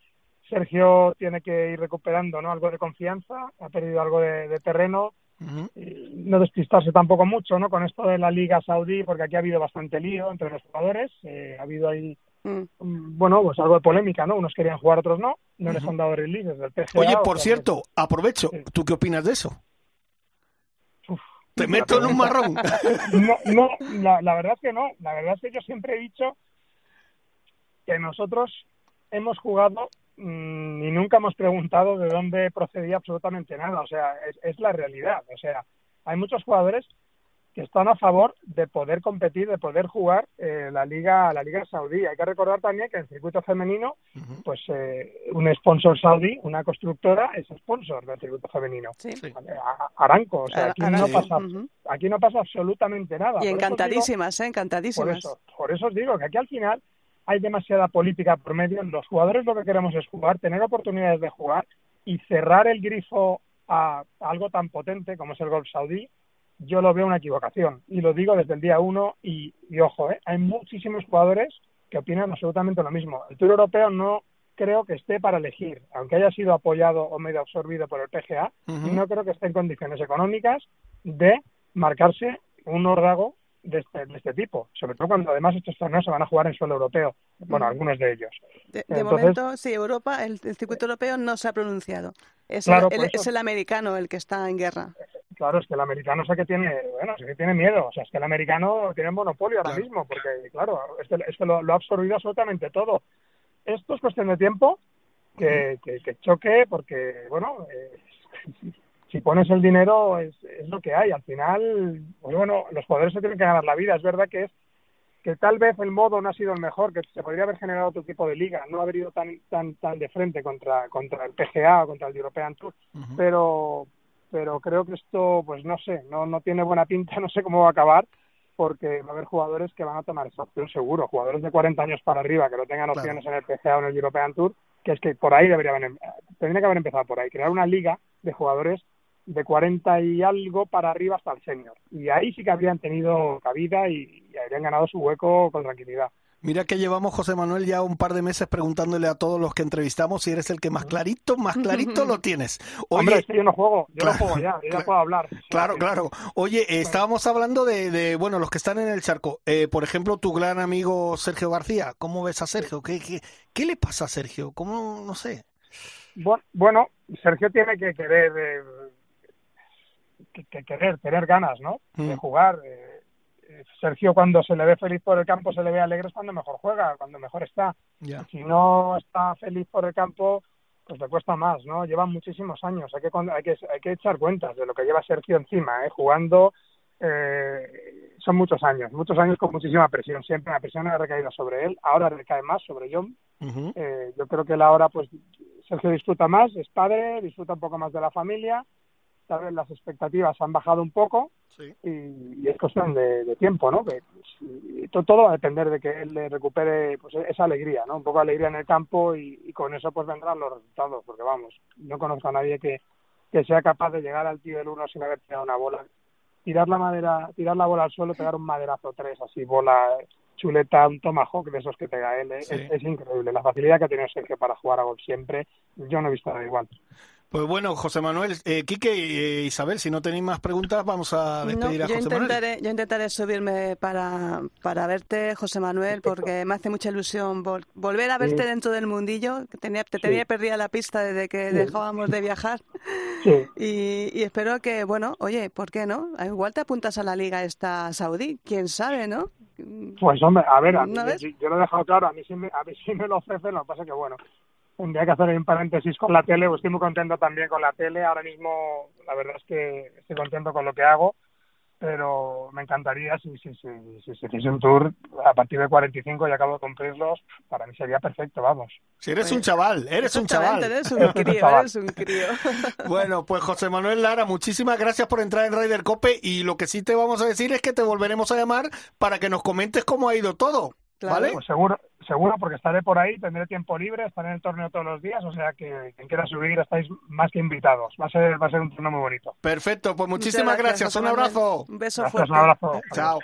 Sergio tiene que ir recuperando, ¿no? Algo de confianza, ha perdido algo de, de terreno. Y no despistarse tampoco mucho, ¿no? Con esto de la Liga Saudí, porque aquí ha habido bastante lío entre los jugadores. eh, ha habido ahí Mm. mm, bueno, pues algo de polémica, ¿no? Unos querían jugar, otros no. No les han dado release desde el PGA. Oye, o por sea, cierto, aprovecho, Sí. ¿tú qué opinas de eso? Uf, Te meto en un marrón. [laughs] No, no la, la verdad es que no. La verdad es que yo siempre he dicho que nosotros hemos jugado mm, y nunca hemos preguntado de dónde procedía absolutamente nada. O sea, es, es la realidad. O sea, hay muchos jugadores que están a favor de poder competir, de poder jugar eh, la liga la liga saudí. Hay que recordar también que en el circuito femenino, pues eh, un sponsor saudí, una constructora, es sponsor del circuito femenino. Sí. Aranco, o sea, aquí no pasa Ujú. aquí no pasa absolutamente nada. Y Por encantadísimas, ¿eh? por Encantadísimas. eso, por eso os digo que aquí al final hay demasiada política por medio. Los jugadores lo que queremos es jugar, tener oportunidades de jugar y cerrar el grifo a algo tan potente como es el golf saudí. Yo lo veo una equivocación y lo digo desde el día uno y, y ojo, ¿eh? hay muchísimos jugadores que opinan absolutamente lo mismo. El Tour Europeo no creo que esté para elegir, aunque haya sido apoyado o medio absorbido por el PGA, Ujú. no creo que esté en condiciones económicas de marcarse un órdago de este, de este tipo, sobre todo cuando además estos torneos se van a jugar en suelo europeo, bueno, algunos de ellos. De, de Entonces- momento, sí, Europa, el, el circuito europeo no se ha pronunciado. Es, Claro, el, por el- eso- es el americano el que está en guerra. Claro, es que el americano sé que tiene, bueno, sé que tiene miedo, o sea, es que el americano tiene monopolio ahora Claro. mismo, porque claro, es que, es que lo, lo ha absorbido absolutamente todo. Esto es cuestión de tiempo que, que, que choque, porque, bueno, eh, si pones el dinero es, es lo que hay. Al final, pues bueno, los jugadores se tienen que ganar la vida. Es verdad que es que tal vez el modo no ha sido el mejor, que se podría haber generado otro tipo de liga, no haber ido tan tan tan de frente contra contra el PGA o contra el European Tour, pero pero creo que esto pues no sé, no no tiene buena pinta, [laughs] no sé cómo va a acabar porque va a haber jugadores que van a tomar esa opción seguro, jugadores de 40 años para arriba que no tengan opciones en el PGA o en el European Tour, que es que por ahí debería haber, tendría que haber empezado por ahí, crear una liga de jugadores de 40 y algo para arriba hasta el senior. Y ahí sí que habrían tenido cabida y, y habrían ganado su hueco con tranquilidad. Mira que llevamos, José Manuel, ya un par de meses preguntándole a todos los que entrevistamos si eres el que más clarito, más clarito lo [laughs] tienes. Oye, Hombre, es que yo no juego, yo no juego ya, yo ya puedo hablar. Claro, claro. Oye, estábamos hablando de, de, bueno, los que están en el charco. Eh, por ejemplo, tu gran amigo Sergio García. ¿Cómo ves a Sergio? ¿Qué, qué, qué le pasa a Sergio? ¿Cómo, no sé? Bueno, Sergio tiene que querer, eh, que, que, querer, tener ganas, ¿no? De jugar. Eh, Sergio cuando se le ve feliz por el campo, se le ve alegre es cuando mejor juega, cuando mejor está. Si no está feliz por el campo, pues le cuesta más, ¿no? Llevan muchísimos años, hay que, hay que, hay que echar cuentas de lo que lleva Sergio encima, ¿eh? Jugando, eh, son muchos años, muchos años con muchísima presión, siempre la presión ha recaído sobre él, ahora recae más sobre John. eh, yo creo que él ahora, pues, Sergio disfruta más, es padre, disfruta un poco más de la familia, tal vez las expectativas han bajado un poco sí. y, y, es cuestión de, de tiempo, ¿no? Que pues, todo, todo, va a depender de que él le recupere pues esa alegría, ¿no? Un poco de alegría en el campo y, y, con eso pues vendrán los resultados, porque vamos, no conozco a nadie que, que sea capaz de llegar al tío del uno sin haber tirado una bola, tirar la madera, tirar la bola al suelo, pegar un maderazo tres, así bola chuleta, un tomahawk de esos que pega él, sí. es, es, increíble. La facilidad que ha tenido Sergio para jugar a gol siempre, yo no he visto nada igual. Pues bueno, José Manuel, eh, Quique e Isabel, si no tenéis más preguntas, vamos a despedir no, a José intentaré, Manuel. Yo intentaré subirme para, para verte, José Manuel, porque me hace mucha ilusión vol volver a verte sí. dentro del mundillo. Que tenía, te tenía sí. perdida la pista desde que sí. dejábamos de viajar. Y, y, espero que, bueno, oye, ¿por qué no? Igual te apuntas a la liga esta saudí, quién sabe, ¿no? Pues hombre, a ver, a mí, yo, yo lo he dejado claro, a mí sí me, a mí sí me lo ofrecen, lo que pasa que, bueno, tendría que hacer un paréntesis con la tele, pues estoy muy contento también con la tele, ahora mismo la verdad es que estoy contento con lo que hago, pero me encantaría si si, si, si se hiciese un tour a partir de 45 y acabo de cumplirlos, para mí sería perfecto, vamos. Si eres un chaval, eres un chaval. Eres un crío, eres un crío. [laughs] bueno, pues José Manuel Lara, muchísimas gracias por entrar en Ryder Cope y lo que sí te vamos a decir es que te volveremos a llamar para que nos comentes cómo ha ido todo. Claro. ¿Vale? Pues seguro, seguro, porque estaré por ahí, tendré tiempo libre, estaré en el torneo todos los días, o sea que quien quiera subir estáis más que invitados. Va a ser, va a ser un torneo muy bonito. Perfecto, pues muchísimas gracias, gracias. un abrazo. Un beso gracias, fuerte. Un abrazo. Chao.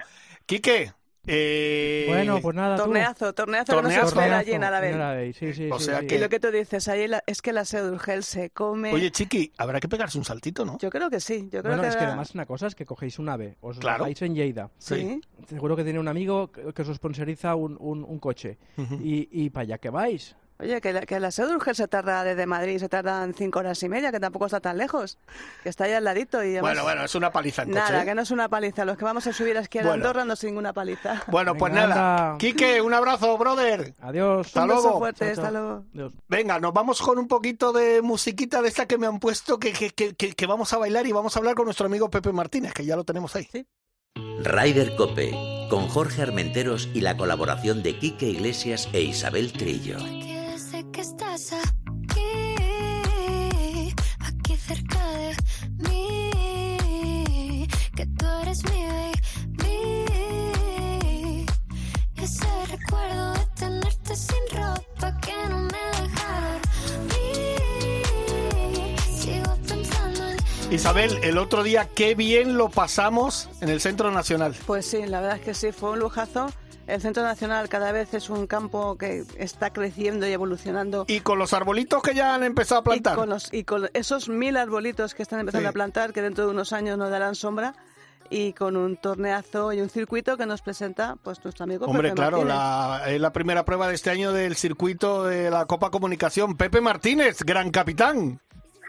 Quique. Eh... Bueno, pues nada. Torneazo, torneazo, torneazo que nos espera allí en Arabel. Sí, sí, o sea sí, que... Y lo que tú dices, ahí la, es que la Sedurgel se come. Oye, Chiqui, habrá que pegarse un saltito, ¿no? Yo creo que sí. Yo creo bueno, que es que además una cosa es que cogéis un ave, os claro. vais en Lleida. Sí. Seguro que tiene un amigo que os sponsoriza un, un, un coche. Uh -huh. y, y para allá que vais. Oye, que la, que la Sedurgel se tarda desde Madrid, se tardan cinco horas y media, que tampoco está tan lejos, que está ahí al ladito. Y además, bueno, bueno, es una paliza en Nada, coche, ¿eh? que no es una paliza. Los que vamos a subir a esquiar Bueno. a Andorra no es ninguna paliza. Bueno, pues Venga, nada. anda. Quique, un abrazo, brother. Adiós. Hasta Un luego. fuerte, Chao, hasta chao. luego. Adiós. Venga, nos vamos con un poquito de musiquita de esta que me han puesto que, que, que, que, que vamos a bailar y vamos a hablar con nuestro amigo Pepe Martínez, que ya lo tenemos ahí. Sí. Ryder Cope, con Jorge Armenteros y la colaboración de Quique Iglesias e Isabel Trillo. Que estás aquí, aquí cerca de mí, que tú eres mi baby. Y ese recuerdo de tenerte sin ropa que no me dejaron ir. Sigo pensando en Isabel, el otro día qué bien lo pasamos en el Centro Nacional. Pues sí, la verdad es que sí, fue un lujazo. El Centro Nacional cada vez es un campo que está creciendo y evolucionando. Y con los arbolitos que ya han empezado a plantar. Y con, los, y con esos mil arbolitos que están empezando Sí. a plantar, que dentro de unos años nos darán sombra, y con un torneazo y un circuito que nos presenta pues nuestro amigo Hombre, Pepe claro, la, es la primera prueba de este año del circuito de la Copa Comunicación. Pepe Martínez, gran capitán.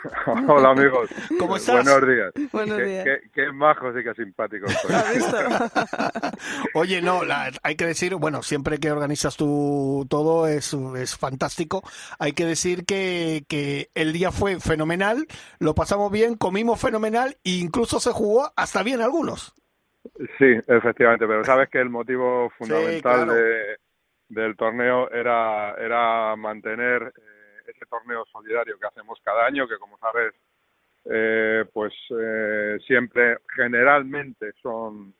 [laughs] Hola amigos. ¿Cómo estás? Buenos días. Buenos qué, días. Qué, qué majos y qué simpáticos sois. ¿Has visto? [laughs] Oye, no, la- hay que decir, bueno, siempre que organizas tú todo es, es fantástico. Hay que decir que, que el día fue fenomenal, lo pasamos bien, comimos fenomenal e incluso se jugó hasta bien algunos. Sí, efectivamente, pero sabes que el motivo [laughs] fundamental claro. de, del torneo era, era mantener ese torneo solidario que hacemos cada año, que como sabes, eh, pues eh, siempre, generalmente son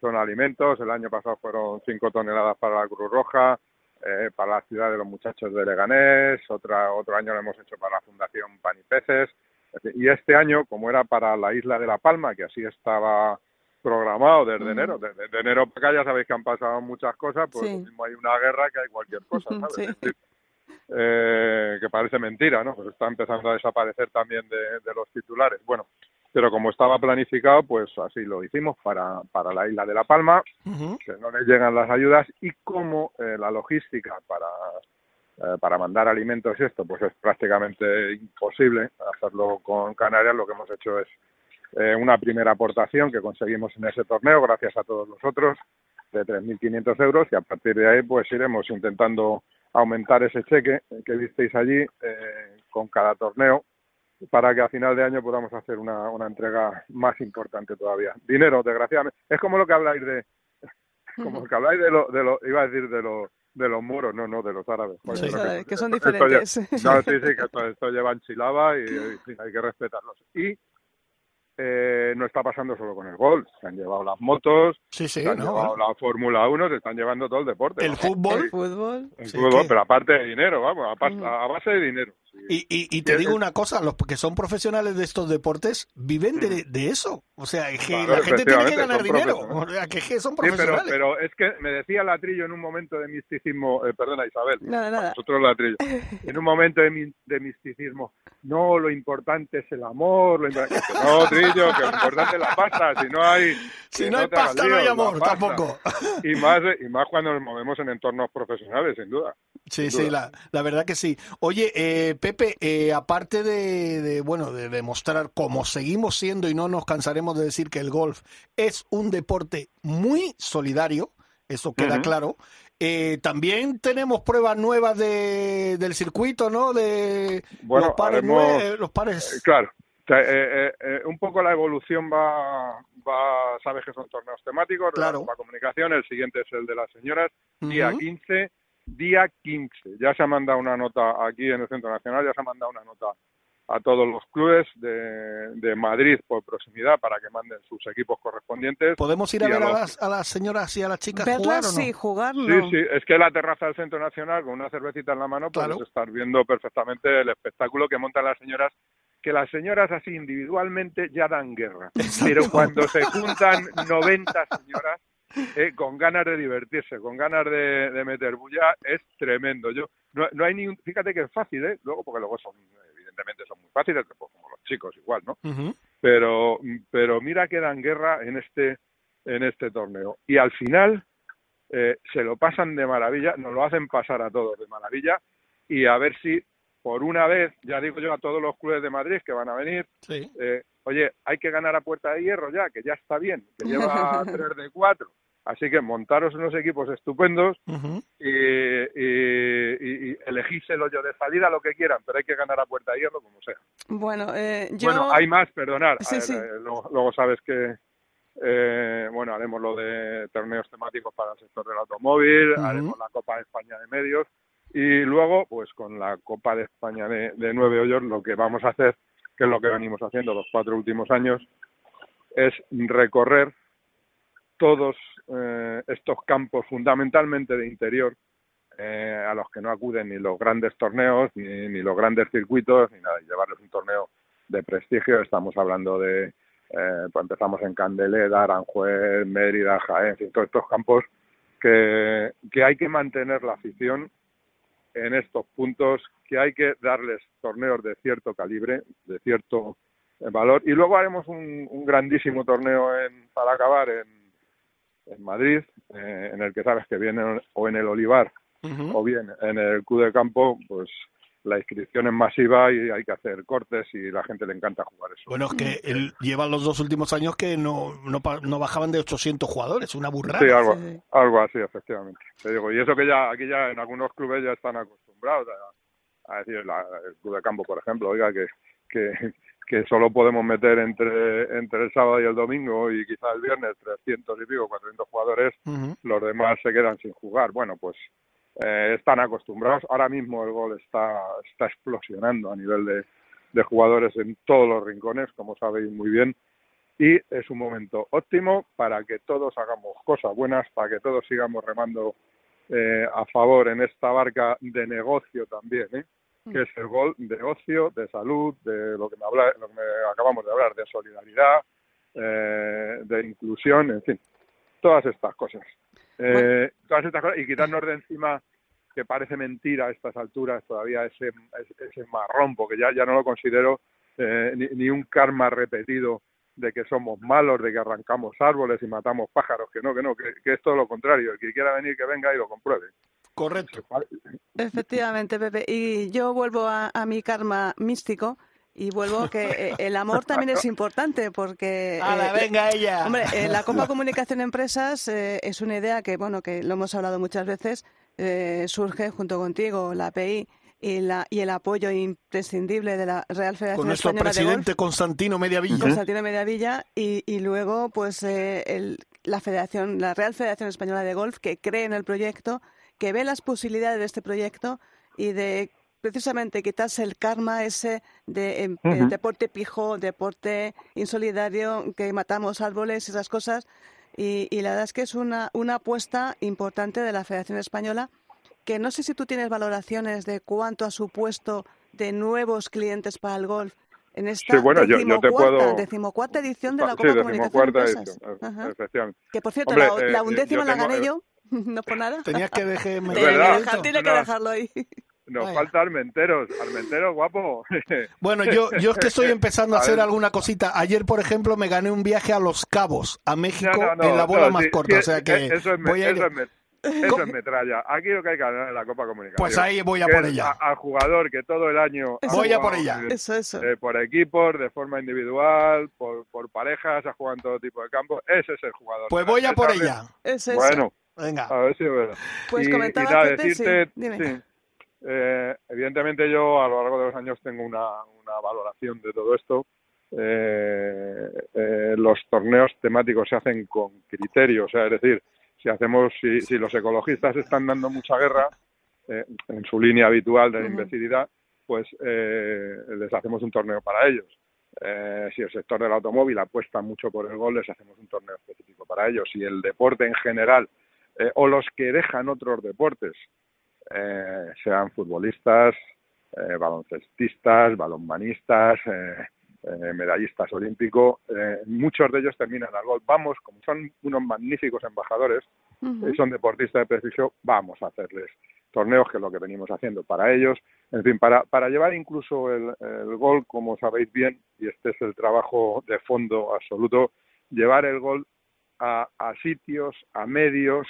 son alimentos. El año pasado fueron 5 toneladas para la Cruz Roja, eh, para la ciudad de los muchachos de Leganés, otra, otro año lo hemos hecho para la Fundación Pan y Peces. Y este año, como era para la isla de La Palma, que así estaba programado desde enero, desde de enero para acá ya sabéis que han pasado muchas cosas, pues Sí. mismo hay una guerra que hay cualquier cosa, [laughs] ¿sabes? Sí. Eh, que parece mentira, ¿no? Pues está empezando a desaparecer también de, de los titulares. Bueno, pero como estaba planificado, pues así lo hicimos para, para la isla de La Palma, que no les llegan las ayudas y como eh, la logística para eh, para mandar alimentos y esto pues es prácticamente imposible hacerlo con Canarias lo que hemos hecho es eh, una primera aportación que conseguimos en ese torneo gracias a todos los otros de 3.500 euros y a partir de ahí pues iremos intentando aumentar ese cheque que visteis allí eh, con cada torneo para que a final de año podamos hacer una, una entrega más importante todavía. Dinero, desgraciadamente. Es como lo que habláis de, [laughs] como lo que habláis de lo, de lo, iba a decir de lo, de los moros, no, no, de los árabes. Sí. que son esto- esto lle- diferentes. no, sí, sí, que esto, esto lleva enchilaba y, y hay que respetarlos. Y eh, no está pasando solo con el golf, se han llevado las motos, Sí, sí, se han no, llevado la Fórmula 1, se están llevando todo el deporte. el vamos. fútbol. El fútbol. El Sí, fútbol, pero aparte de dinero, vamos, a base de dinero. Y, y, y te Sí, digo es- una cosa, los que son profesionales de estos deportes viven de, de eso. O sea, es que Claro, la gente tiene que ganar dinero. profesionales. O sea, que, son Sí, pero, profesionales. pero es que me decía Latrillo en un momento de misticismo, eh, perdona Isabel, Nada, nada. nosotros Latrillo, [laughs] en un momento de, mi- de misticismo, no, lo importante es el amor, lo importante, no, Trillo, que lo importante es la pasta, si no hay... si no hay pasta, no hay amor, tampoco. Y más, y más cuando nos movemos en entornos profesionales, sin duda. Sí, Sin sí, duda. la, la verdad que sí. Oye, eh, Pepe, eh, aparte de, de, bueno, de demostrar cómo seguimos siendo y no nos cansaremos de decir que el golf es un deporte muy solidario, eso queda claro. eh, también tenemos pruebas nuevas de, del circuito, ¿no? De Bueno, los pares, haremos- nue- los Eh, pares. Claro, eh, eh, eh, un poco la evolución va, va, sabes que son torneos temáticos, la Claro. Copa Comunicación, el siguiente es el de las señoras, día Ujú. 15, día 15. Ya se ha mandado una nota aquí en el Centro Nacional, ya se ha mandado una nota a todos los clubes de, de Madrid por proximidad para que manden sus equipos correspondientes. ¿Podemos ir a ver a las, a las señoras y a las chicas jugar Verlas o no? sí, jugar no. Sí, sí, es que la terraza del Centro Nacional con una cervecita en la mano puedes Claro. estar viendo perfectamente el espectáculo que montan las señoras, que las señoras así individualmente ya dan guerra, pero cuando se juntan 90 señoras eh, con ganas de divertirse, con ganas de, de meter bulla, es tremendo. Yo no, no hay ni un, fíjate que es fácil, ¿eh? Luego porque luego son evidentemente son muy fáciles, pues como los chicos igual, ¿no? Pero pero mira que dan guerra en este en este torneo y al final eh, se lo pasan de maravilla nos lo hacen pasar a todos de maravilla y a ver si por una vez ya digo yo a todos los clubes de Madrid que van a venir Sí. eh, oye hay que ganar a puerta de hierro ya que ya está bien que lleva [laughs] 3 de 4 así que montaros unos equipos estupendos y, y, y- y elegís el hoyo de salida lo que quieran pero hay que ganar a puerta de hierro como sea Bueno, eh, yo... bueno, hay más, perdonar. Sí, A ver, sí. eh, luego, luego sabes que, eh, bueno, haremos lo de torneos temáticos para el sector del automóvil, haremos la Copa de España de Medios y luego, pues con la Copa de España de, de Nueve Hoyos, lo que vamos a hacer, que es lo que venimos haciendo los cuatro últimos años, es recorrer todos eh, estos campos fundamentalmente de interior eh, a los que no acuden ni los grandes torneos ni, ni los grandes circuitos ni nada y llevarles un torneo de prestigio. Estamos hablando de eh, pues empezamos en Candeleda, Aranjuez, Mérida, Jaén, todos estos campos que hay que mantener la afición en estos puntos, que hay que darles torneos de cierto calibre, de cierto eh, valor. Y luego haremos un, un grandísimo torneo en, para acabar en, en Madrid, eh, en el que sabes que viene o en el Olivar o bien en el Q de campo, pues la inscripción es masiva y hay que hacer cortes y la gente le encanta jugar eso. Bueno, es que él llevan los dos últimos años que no, no, pa- no bajaban de 800 jugadores, una burrada. sí, algo, Sí, algo así, efectivamente. Te digo, y eso que ya aquí ya en algunos clubes ya están acostumbrados a, a decir, la- el club de campo, por ejemplo, oiga, que, que, que solo podemos meter entre, entre el sábado y el domingo y quizás el viernes 300 y pico, 400 jugadores, los demás se quedan sin jugar. Bueno, pues eh, están acostumbrados. Ahora mismo el gol está, está explosionando a nivel de, de jugadores en todos los rincones, como sabéis muy bien. y es un momento óptimo para que todos hagamos cosas buenas, para que todos sigamos remando eh, a favor en esta barca de negocio también, ¿eh? que es el gol de ocio, de salud, de lo que me, habla, lo que me acabamos de hablar, de solidaridad, eh, de inclusión, en fin, todas estas cosas. Eh, todas estas cosas y quitarnos de encima que parece mentira a estas alturas todavía ese, ese, ese marrón, porque ya, ya no lo considero eh, ni, ni un karma repetido de que somos malos, de que arrancamos árboles y matamos pájaros, que no, que no, que, que es todo lo contrario. El que quiera venir, que venga y lo compruebe. Correcto. Efectivamente, Pepe. Y yo vuelvo a, a mi karma místico y vuelvo a que eh, el amor también es importante porque... [laughs] ¡Hala, eh, venga ella! Hombre, eh, la Copa [laughs] Comunicación Empresas eh, es una idea que, bueno, que lo hemos hablado muchas veces, eh, surge junto contigo, la API, y, la, y el apoyo imprescindible de la Real Federación Con nuestro Española de presidente Golf, Constantino Mediavilla. Constantino Mediavilla, y, y luego, pues, eh, el- la Federación, la Real Federación Española de Golf, que cree en el proyecto, que ve las posibilidades de este proyecto y de precisamente quitarse el karma ese de em, eh, deporte pijo, deporte insolidario, que matamos árboles y esas cosas. Y, y la verdad es que es una, una apuesta importante de la Federación Española, que no sé si tú tienes valoraciones de cuánto ha supuesto de nuevos clientes para el golf en esta Sí, bueno, yo- yo te decimocuarta, puedo- decimocuarta edición de la Sí, Copa Comunicación edición. Que por cierto, Hombre, la, eh, la yo undécima la gané yo, [laughs] no por nada. Tenías que dejarme [laughs] Tiene que, dejarlo ahí. Nos Vaya. falta Armenteros, Armenteros, guapo. [laughs] Bueno, yo, yo es que estoy [laughs] empezando a A hacer ver. alguna cosita. Ayer, por ejemplo, me gané un viaje a Los Cabos, a México, No, no, no, en la bola no, más sí, corta. sí, o sea que eh, eso es, voy a ir- eso es me- eso ¿Cómo? es metralla. Aquí lo que hay que ganar en la Copa Comunicación. Pues ahí voy a por es ella. a- Al jugador que todo el año. Voy a por ella. Eso, eso. eh, por equipos, de forma individual, por, por parejas, ha jugado en todo tipo de campos. Ese es el jugador. Pues voy a por ella. Eso, eso. Bueno, Venga. a ver si es verdad. Pues y, comentaba y nada, sí, decirte, dime. sí, eh, evidentemente yo a lo largo de los años tengo una, una valoración de todo esto. Eh, eh, los torneos temáticos se hacen con criterio, o sea, es decir, si hacemos, si, si los ecologistas están dando mucha guerra eh, en su línea habitual de Ujú. imbecilidad, pues eh, les hacemos un torneo para ellos. Eh, si el sector del automóvil apuesta mucho por el gol, les hacemos un torneo específico para ellos. Si el deporte en general o los que dejan otros deportes, eh, sean futbolistas, eh, baloncestistas, balonmanistas, eh, eh, medallistas olímpicos, eh, muchos de ellos terminan al gol. Vamos, como son unos magníficos embajadores, y son deportistas de prestigio, vamos a hacerles torneos, que es lo que venimos haciendo para ellos. En fin, para, para llevar incluso el, el gol, como sabéis bien, y este es el trabajo de fondo absoluto, llevar el gol a, a sitios, a medios,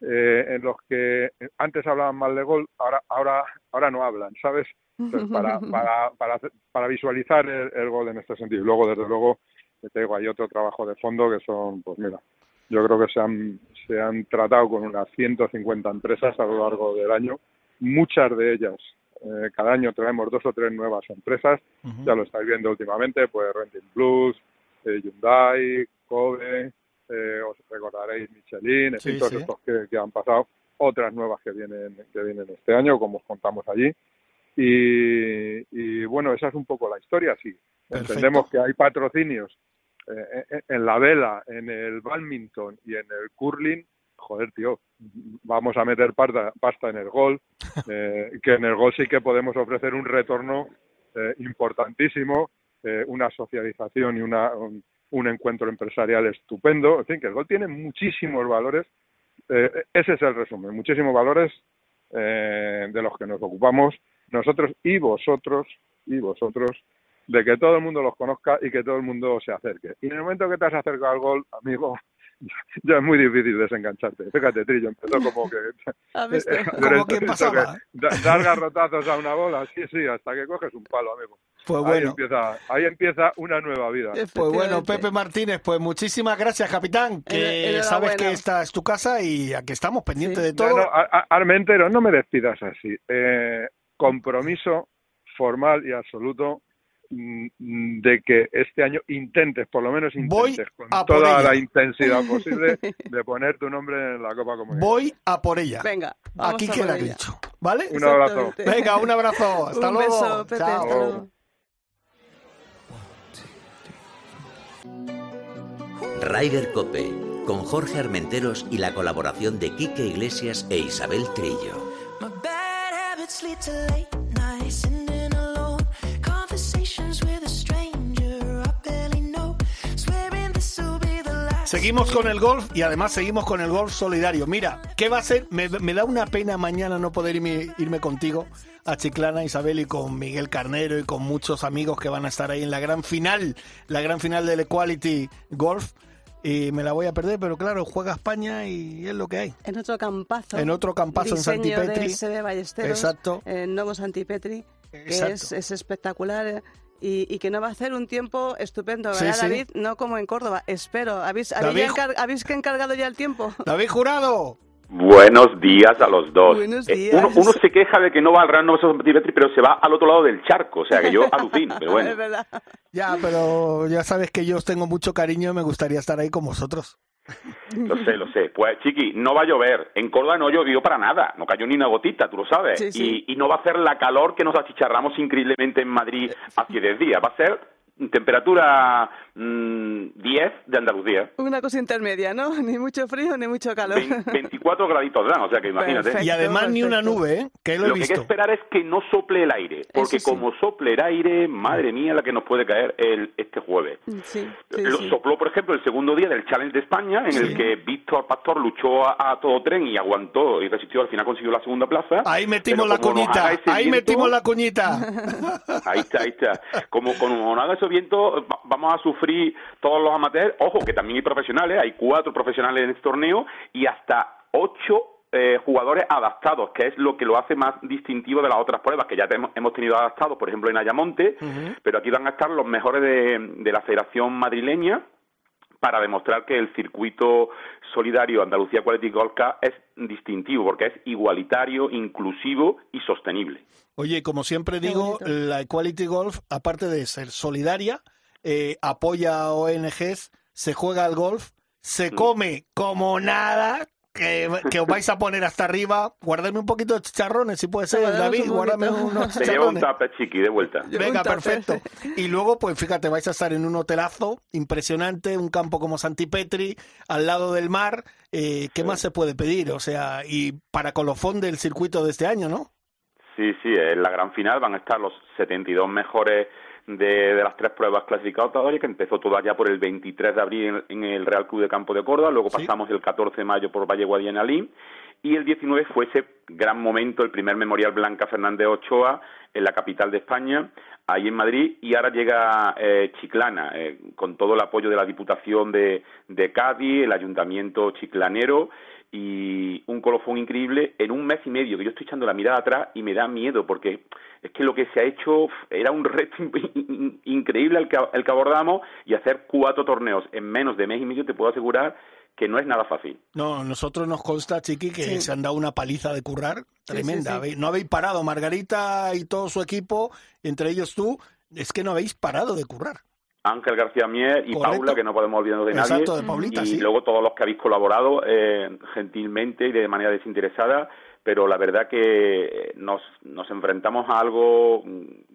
eh, en los que antes hablaban mal de gol, ahora, ahora, ahora no hablan, ¿sabes? Entonces, [laughs] para, para, para, para visualizar el, el gol en este sentido. Y luego, desde luego, te digo, hay otro trabajo de fondo que son, pues mira, yo creo que se han, se han tratado con unas 150 empresas a lo largo del año. Muchas de ellas, eh, cada año traemos dos o tres nuevas empresas, ya lo estáis viendo últimamente, pues Renting Plus, eh, Hyundai, Kobe, eh, os recordaréis Michelin, en Sí, fin, todos sí. estos que, que han pasado, otras nuevas que vienen, que vienen este año, como os contamos allí. Y, y bueno, esa es un poco la historia, sí. Perfecto. Entendemos que hay patrocinios eh, en- en la vela, en el badminton y en el curling. Joder, tío, vamos a meter pasta, pasta en el golf, [laughs] eh, que en el golf sí que podemos ofrecer un retorno eh, importantísimo, eh, una socialización y una, un, un encuentro empresarial estupendo. En fin, que el golf tiene muchísimos valores. Eh, ese es el resumen, muchísimos valores eh, de los que nos ocupamos nosotros y vosotros y vosotros de que todo el mundo los conozca y que todo el mundo se acerque. Y en el momento que te has acercado al gol, amigo, [laughs] ya es muy difícil desengancharte. Fíjate, Trillo, empezó como que... [laughs] ¿Has visto? [laughs] Como que pasaba. Da- Dar garrotazos a una bola, sí, sí, hasta que coges un palo, amigo. Pues Ahí, bueno. empieza, ahí empieza una nueva vida. Pues bueno. Pepe Martínez, pues muchísimas gracias, capitán, que sabes que esta es tu casa y aquí estamos pendientes Sí. de No, todo. no, a- Armentero, no me despidas así. Eh, compromiso formal y absoluto de que este año intentes, por lo menos Voy intentes, con toda la intensidad posible, [laughs] de poner tu nombre en la Copa Comunitaria. Voy a por ella. Venga, Aquí a queda dicho. ¿Vale? Un abrazo. Venga, un abrazo. [laughs] Hasta Un luego. beso, Pepe, Chao. hasta luego. Rider Cope, con Jorge Armenteros y la colaboración de Quique Iglesias e Isabel Trillo. Seguimos con el golf y además seguimos con el golf solidario. Mira, ¿qué va a ser? Me, me da una pena mañana no poder irme, irme contigo a Chiclana, Isabel, y con Miguel Carnero y con muchos amigos que van a estar ahí en la gran final, la gran final del Equality Golf. Y me la voy a perder, pero claro, juega España y es lo que hay. En otro campazo. En otro campazo en Santipetri. de Ballesteros. Exacto. En nuevo Santipetri. Exacto. Que es, es espectacular. Y, y que no va a hacer un tiempo estupendo, ¿verdad, sí. David? No como en Córdoba. Espero. ¿Habéis, habéis, David- ya encar- ¿habéis que encargado ya el tiempo? [laughs] David Jurado. Buenos días a los dos. Buenos Eh, días. uno, uno se queja de que no va al Santipetri, pero se va al otro lado del charco. O sea, que yo [laughs] alucino, pero bueno. es verdad. Ya, pero ya sabes que yo os tengo mucho cariño y me gustaría estar ahí con vosotros. Lo sé, lo sé. Pues, chiqui, no va a llover. En Córdoba no llovió para nada. No cayó ni una gotita, tú lo sabes. Sí, sí. Y, y no va a hacer la calor que nos achicharramos increíblemente en Madrid hace 10 días. Va a ser temperatura mm, 10 de Andalucía. Una cosa intermedia, ¿no? [laughs] Ni mucho frío ni mucho calor. Vein- 24 graditos dan, o sea que imagínate. Perfecto. Y además ni una nube, ¿eh? Que lo he Lo que hay que esperar es que no sople el aire, porque sí. como sople el aire, madre mía, la que nos puede caer el, este jueves. Sí, sí, Lo sí. sopló, por ejemplo, el segundo día del Challenge de España, en el que Víctor Pastor luchó a, a todo tren y aguantó y resistió, al final consiguió la segunda plaza. Ahí metimos la cuñita, ahí viento- metimos la cuñita. [laughs] Ahí está, ahí está. Como, como no viento, va- vamos a sufrir todos los amateurs. Ojo, que también hay profesionales, hay cuatro profesionales en este torneo y hasta ocho eh, jugadores adaptados, que es lo que lo hace más distintivo de las otras pruebas, que ya te- hemos tenido adaptados, por ejemplo, en Ayamonte, pero aquí van a estar los mejores de, de la Federación Madrileña para demostrar que el circuito solidario Andalucía Quality Golf Cup es distintivo, porque es igualitario, inclusivo y sostenible. Oye, como siempre digo, la Equality Golf, aparte de ser solidaria, eh, apoya a ONGs, se juega al golf, se come como nada, que, que os vais a poner hasta arriba. Guardadme un poquito de chicharrones, si puede ser, David, un guárdame poquito. unos Se lleva un chicharrones. tupper chiqui de vuelta. Venga, perfecto. Y luego, pues fíjate, vais a estar en un hotelazo impresionante, un campo como Santipetri, al lado del mar. Eh, ¿Qué más se puede pedir? O sea, y para colofón del circuito de este año, ¿no? Sí, sí, en la gran final van a estar los 72 mejores de, de las tres pruebas clasificatorias, que empezó todo allá por el 23 de abril en, en el Real Club de Campo de Córdoba, luego Sí. pasamos el 14 de mayo por Valle Guadiana-Lim, y el 19 fue ese gran momento, el primer Memorial Blanca Fernández Ochoa en la capital de España, ahí en Madrid, y ahora llega eh, Chiclana, eh, con todo el apoyo de la Diputación de, de Cádiz, el Ayuntamiento chiclanero, y un colofón increíble en un mes y medio, que yo estoy echando la mirada atrás y me da miedo, porque es que lo que se ha hecho era un reto [laughs] in- increíble el que, el que abordamos, y hacer cuatro torneos en menos de mes y medio te puedo asegurar que no es nada fácil. No, nosotros nos consta, Chiqui, que Sí. se han dado una paliza de currar tremenda. sí, sí. Habéis- No habéis parado, Margarita y todo su equipo, entre ellos tú, es que no habéis parado de currar. Ángel García Mier y Correcto. Paula, que no podemos olvidarnos de nadie. Exacto, de Paulita, y sí. luego todos los que habéis colaborado eh, gentilmente y de manera desinteresada, pero la verdad que nos, nos enfrentamos a algo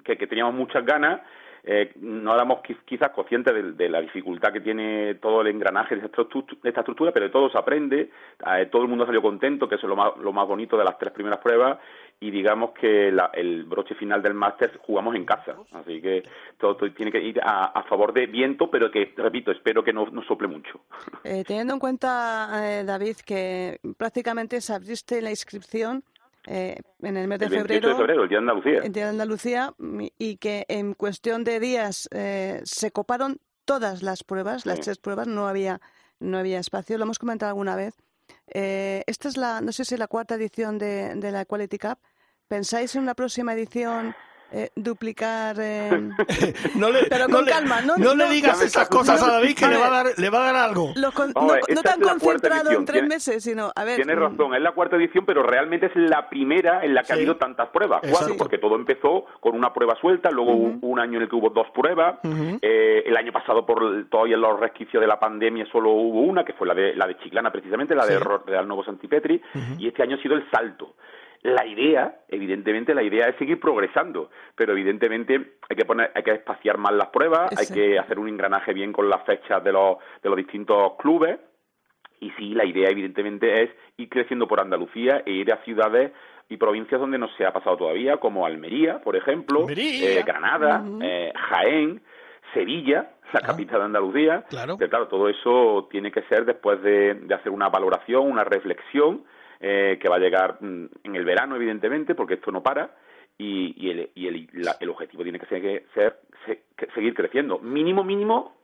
que, que teníamos muchas ganas. Eh, no quiz- quizás conscientes de, de la dificultad que tiene todo el engranaje de esta, estructura, pero de todo se aprende, eh, todo el mundo salió contento, que eso es lo más, lo más bonito de las tres primeras pruebas, y digamos que la- el broche final del máster jugamos en casa, así que todo, tiene que ir a, favor de viento, pero que, repito, espero que no, no sople mucho. Eh, teniendo en cuenta, eh, David, que prácticamente se abriste la inscripción eh, en el mes de el 28 febrero, de febrero, el Día de Andalucía. en Día de Andalucía, mm, y que en cuestión de días eh, se coparon todas las pruebas, las tres pruebas, no había, no había espacio, lo hemos comentado alguna vez. Eh, esta es la, no sé si la cuarta edición de, de la Quality Cup. ¿Pensáis en una próxima edición eh, duplicar? eh, [laughs] No le, Pero no con le- calma, no- no le digas esas cosas a. David que A le va, a dar, le va a dar algo. con- no, ver, no esta tan concentrado en tres tiene- meses, sino, a ver, Tienes razón, es la cuarta edición, pero realmente es la primera en la que Sí. ha habido tantas pruebas. Exacto. Cuatro, porque todo empezó con una prueba suelta, luego hubo un año en el que hubo dos pruebas. Eh, el año pasado, por el- todavía los resquicios de la pandemia, solo hubo una, que fue la de, la de Chiclana, precisamente, la de Sí. Ro- Real Nuevo Santipetri, y este año ha sido el salto. La idea, evidentemente, la idea es seguir progresando, pero evidentemente hay que poner, hay que espaciar más las pruebas, hay que hacer un engranaje bien con las fechas de los, de los distintos clubes, y sí, la idea evidentemente es ir creciendo por Andalucía e ir a ciudades y provincias donde no se ha pasado todavía, como Almería, por ejemplo, eh, Granada, eh, Jaén, Sevilla, la Ah. capital de Andalucía. Claro. Pero claro, todo eso tiene que ser después de, de hacer una valoración, una reflexión, eh, que va a llegar mm, en el verano, evidentemente, porque esto no para. Y, y el, y el, la- el objetivo tiene que ser, que ser se- que seguir creciendo. Mínimo, mínimo,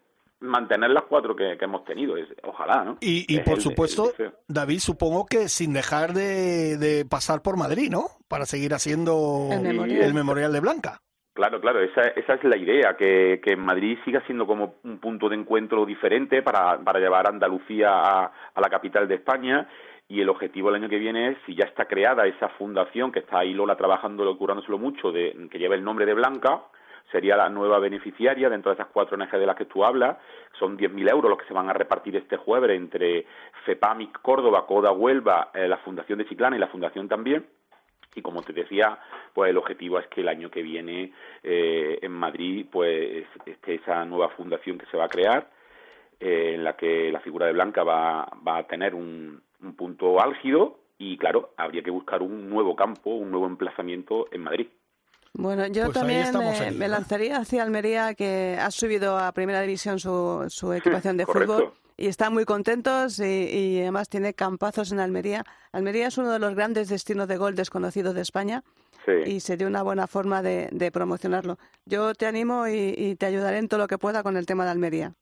mantener las cuatro que, que hemos tenido. Es, ojalá, ¿no? Y, y por el- supuesto. David, supongo que sin dejar de, de pasar por Madrid, ¿no? Para seguir haciendo El memorial. el memorial de Blanca. Claro, claro, esa, esa es la idea, que, que Madrid siga siendo como un punto de encuentro diferente para, para llevar a Andalucía a, a la capital de España y el objetivo el año que viene es, si ya está creada esa fundación que está ahí Lola trabajando, curándoselo mucho, de, que lleva el nombre de Blanca, sería la nueva beneficiaria dentro de esas cuatro ONG de las que tú hablas. Son 10.000 euros los que se van a repartir este jueves entre FEPAMIC Córdoba, CODA Huelva, eh, la Fundación de Chiclana y la Fundación también. Y como te decía, pues el objetivo es que el año que viene eh, en Madrid pues esté esa nueva fundación que se va a crear, eh, en la que la figura de Blanca va, va a tener un, un punto álgido y claro, habría que buscar un nuevo campo, un nuevo emplazamiento en Madrid. Bueno, yo Pues también eh, me lanzaría hacia Almería, que ha subido a Primera División su, su [laughs] equipación de fútbol y están muy contentos y, y además tiene campazos en Almería. Almería es uno de los grandes destinos de gol desconocidos de España Sí. y sería una buena forma de, de promocionarlo. Yo te animo y, y te ayudaré en todo lo que pueda con el tema de Almería.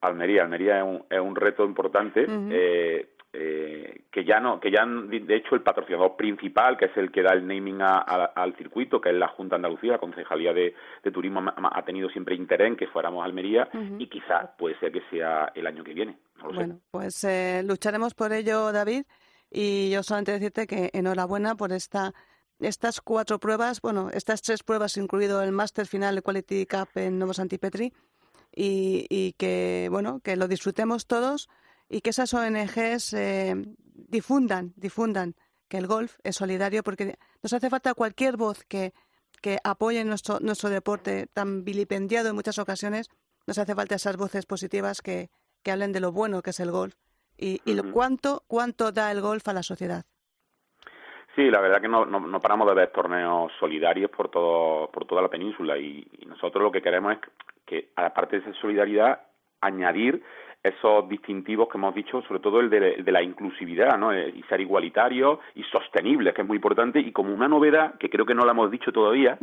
Almería, Almería es un, es un reto importante eh, eh, que ya no, que ya de hecho el patrocinador principal, que es el que da el naming a- a- al circuito, que es la Junta de Andalucía, la Concejalía de, de Turismo, ha tenido siempre interés en que fuéramos a Almería y quizás puede ser que sea el año que viene. No lo sé. Bueno, pues eh, lucharemos por ello, David. Y yo solamente decirte que enhorabuena por esta, estas cuatro pruebas, bueno, estas tres pruebas, incluido el Master Final de Quality Cup en Nuevo Santipetri, y, y que, bueno, que lo disfrutemos todos y que esas ONGs eh, difundan, difundan que el golf es solidario, porque nos hace falta cualquier voz que, que apoye nuestro, nuestro deporte tan vilipendiado en muchas ocasiones. Nos hace falta esas voces positivas que, que hablen de lo bueno que es el golf y, y lo cuánto, cuánto da el golf a la sociedad. Sí, la verdad que no, no, no paramos de ver torneos solidarios por todo por toda la península y, y nosotros lo que queremos es que, aparte de esa solidaridad, añadir esos distintivos que hemos dicho, sobre todo el de, el de la inclusividad, ¿no? Eh, Y ser igualitario y sostenible, que es muy importante. Y como una novedad, que creo que no la hemos dicho todavía,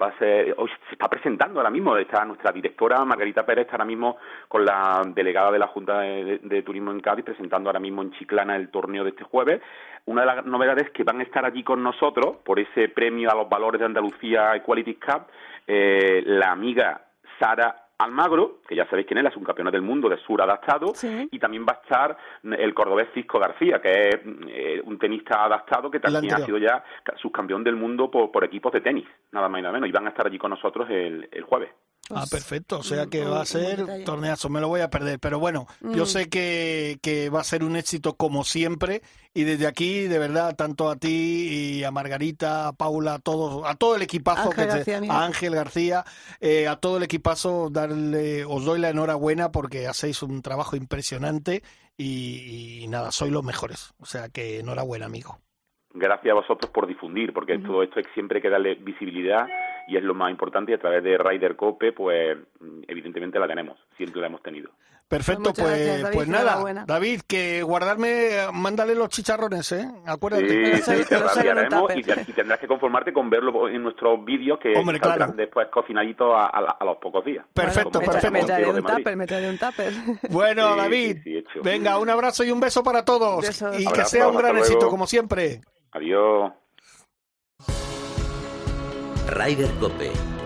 va a ser, hoy se está presentando ahora mismo, está nuestra directora Margarita Pérez, está ahora mismo con la delegada de la Junta de, de- de Turismo en Cádiz, presentando ahora mismo en Chiclana el torneo de este jueves. Una de las novedades es que van a estar allí con nosotros, por ese premio a los valores de Andalucía Equality Cup, eh, la amiga Sara Almagro, que ya sabéis quién es, es un campeón del mundo de sur adaptado, Sí. y también va a estar el cordobés Cisco García, que es eh, un tenista adaptado que también ha sido ya ca- subcampeón del mundo por, por equipos de tenis, nada más y nada menos, y van a estar allí con nosotros el, el jueves. Ah, Pues, perfecto. O sea un- que un- va a ser torneazo. Me lo voy a perder. Pero bueno, yo Mm. sé que, que va a ser un éxito como siempre. Y desde aquí, de verdad, tanto a ti y a Margarita, a Paula, a todos, a todo el equipazo, Ángel que García, a Ángel García, eh, a todo el equipazo, darle, os doy la enhorabuena porque hacéis un trabajo impresionante y, y nada, sois los mejores. O sea que enhorabuena, amigo. Gracias a vosotros por difundir, porque todo esto es siempre hay que darle visibilidad y es lo más importante y a través de Ryder Cope, pues mm, evidentemente la tenemos, siempre la hemos tenido. Perfecto, Pues pues, gracias, David, pues nada. David, que guardarme, mándale los chicharrones, ¿eh? Acuérdate. Sí, sí, te radiaremos y, y tendrás que conformarte con verlo en nuestros vídeos que Hombre, saldrán claro. después cocinaditos a, a a los pocos días. Perfecto, tra- perfecto. me traeré un tupper, me traeré un tupper. Bueno, Sí, David, sí, sí, hecho. venga, un abrazo y un beso para todos. Besos. Y que Abrazo, sea un gran éxito, como siempre. Adiós. Ryder Cope,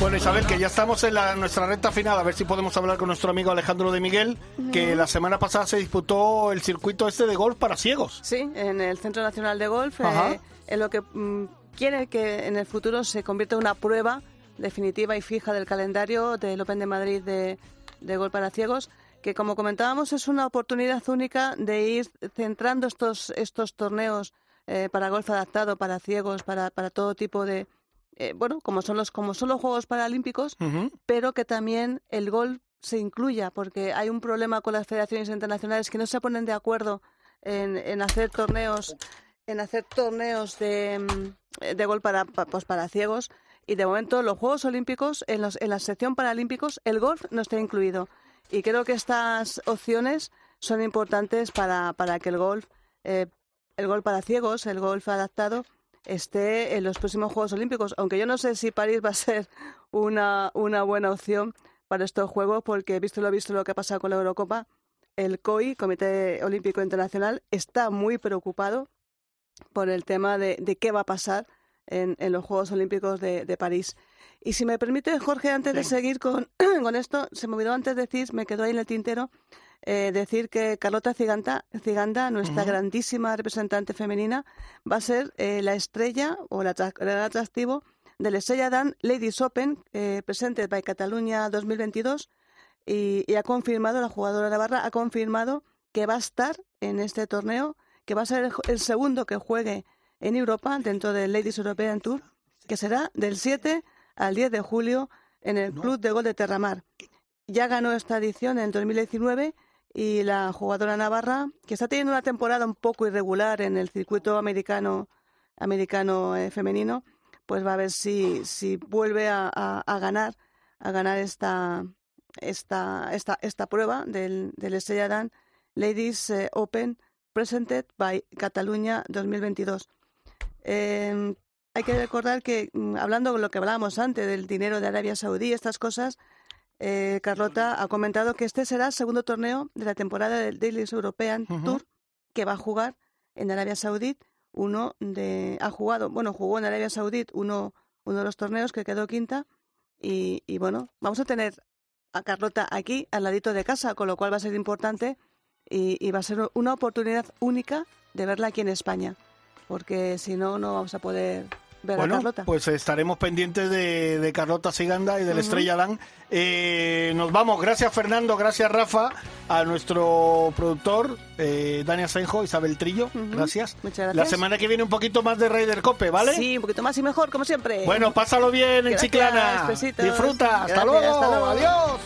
Bueno, Isabel, que ya estamos en la, nuestra recta final, a ver si podemos hablar con nuestro amigo Alejandro de Miguel, que la semana pasada se disputó el circuito este de golf para ciegos. Sí, en el Centro Nacional de Golf, eh, en lo que mm, quiere que en el futuro se convierta en una prueba definitiva y fija del calendario del Open de Madrid de, de golf para ciegos, que como comentábamos es una oportunidad única de ir centrando estos, estos torneos eh, para golf adaptado, para ciegos, para, para todo tipo de... eh, bueno, como son, los, como son los Juegos Paralímpicos, pero que también el golf se incluya, porque hay un problema con las federaciones internacionales que no se ponen de acuerdo en, en hacer torneos en hacer torneos de, mm, de golf para, pa- pues para ciegos y de momento los Juegos Olímpicos, en, los, en la sección Paralímpicos, el golf no está incluido. Y creo que estas opciones son importantes para, para que el golf, eh, el golf para ciegos, el golf adaptado, esté en los próximos Juegos Olímpicos. Aunque yo no sé si París va a ser [laughs] una, una buena opción para estos Juegos, porque visto lo visto lo que ha pasado con la Eurocopa, el COI, Comité Olímpico Internacional, está muy preocupado por el tema de, de qué va a pasar en, en los Juegos Olímpicos de, de París. Y si me permite, Jorge, antes de seguir con, [clears throat] con esto, se me olvidó antes decir, me quedó ahí en el tintero, eh, decir que Carlota Ciganda, Ciganda nuestra grandísima representante femenina, va a ser eh, la estrella o el atractivo del Estrella Dan Ladies Open, eh, Presented by Cataluña 2022, y, y ha confirmado, la jugadora navarra ha confirmado que va a estar en este torneo, que va a ser el, el segundo que juegue en Europa dentro del Ladies European Tour, que será del 7 al 10 de julio en el Club de Gol de Terramar. Ya ganó esta edición en 2019 y la jugadora navarra, que está teniendo una temporada un poco irregular en el circuito americano, americano eh, femenino, pues va a ver si, si vuelve a, a- ganar, a ganar esta, esta, esta, esta prueba del, del Estrella Dan Ladies eh, Open Presented by Cataluña 2022. Eh, hay que recordar que, mm, hablando de lo que hablábamos antes del dinero de Arabia Saudí, estas cosas, eh, Carlota ha comentado que este será el segundo torneo de la temporada del Dailies European. Tour que va a jugar en Arabia Saudí. Uno de, ha jugado, bueno, jugó en Arabia Saudí uno, uno de los torneos que quedó quinta. Y, y bueno, vamos a tener a Carlota aquí al ladito de casa, con lo cual va a ser importante y, y va a ser una oportunidad única de verla aquí en España, porque si no, no vamos a poder Bueno, Carlota. pues estaremos pendientes de, de Carlota Siganda y del. Estrella Dan. Eh, nos vamos. Gracias Fernando, gracias Rafa, a nuestro productor eh, Dani Asenjo, Isabel Trillo. Gracias. Muchas gracias. La semana que viene un poquito más de Raider Cope, ¿vale? Sí, un poquito más y mejor, como siempre. Bueno, pásalo bien en Chiclana. besitos. Disfruta. Hasta Gracias, luego. hasta luego. Adiós.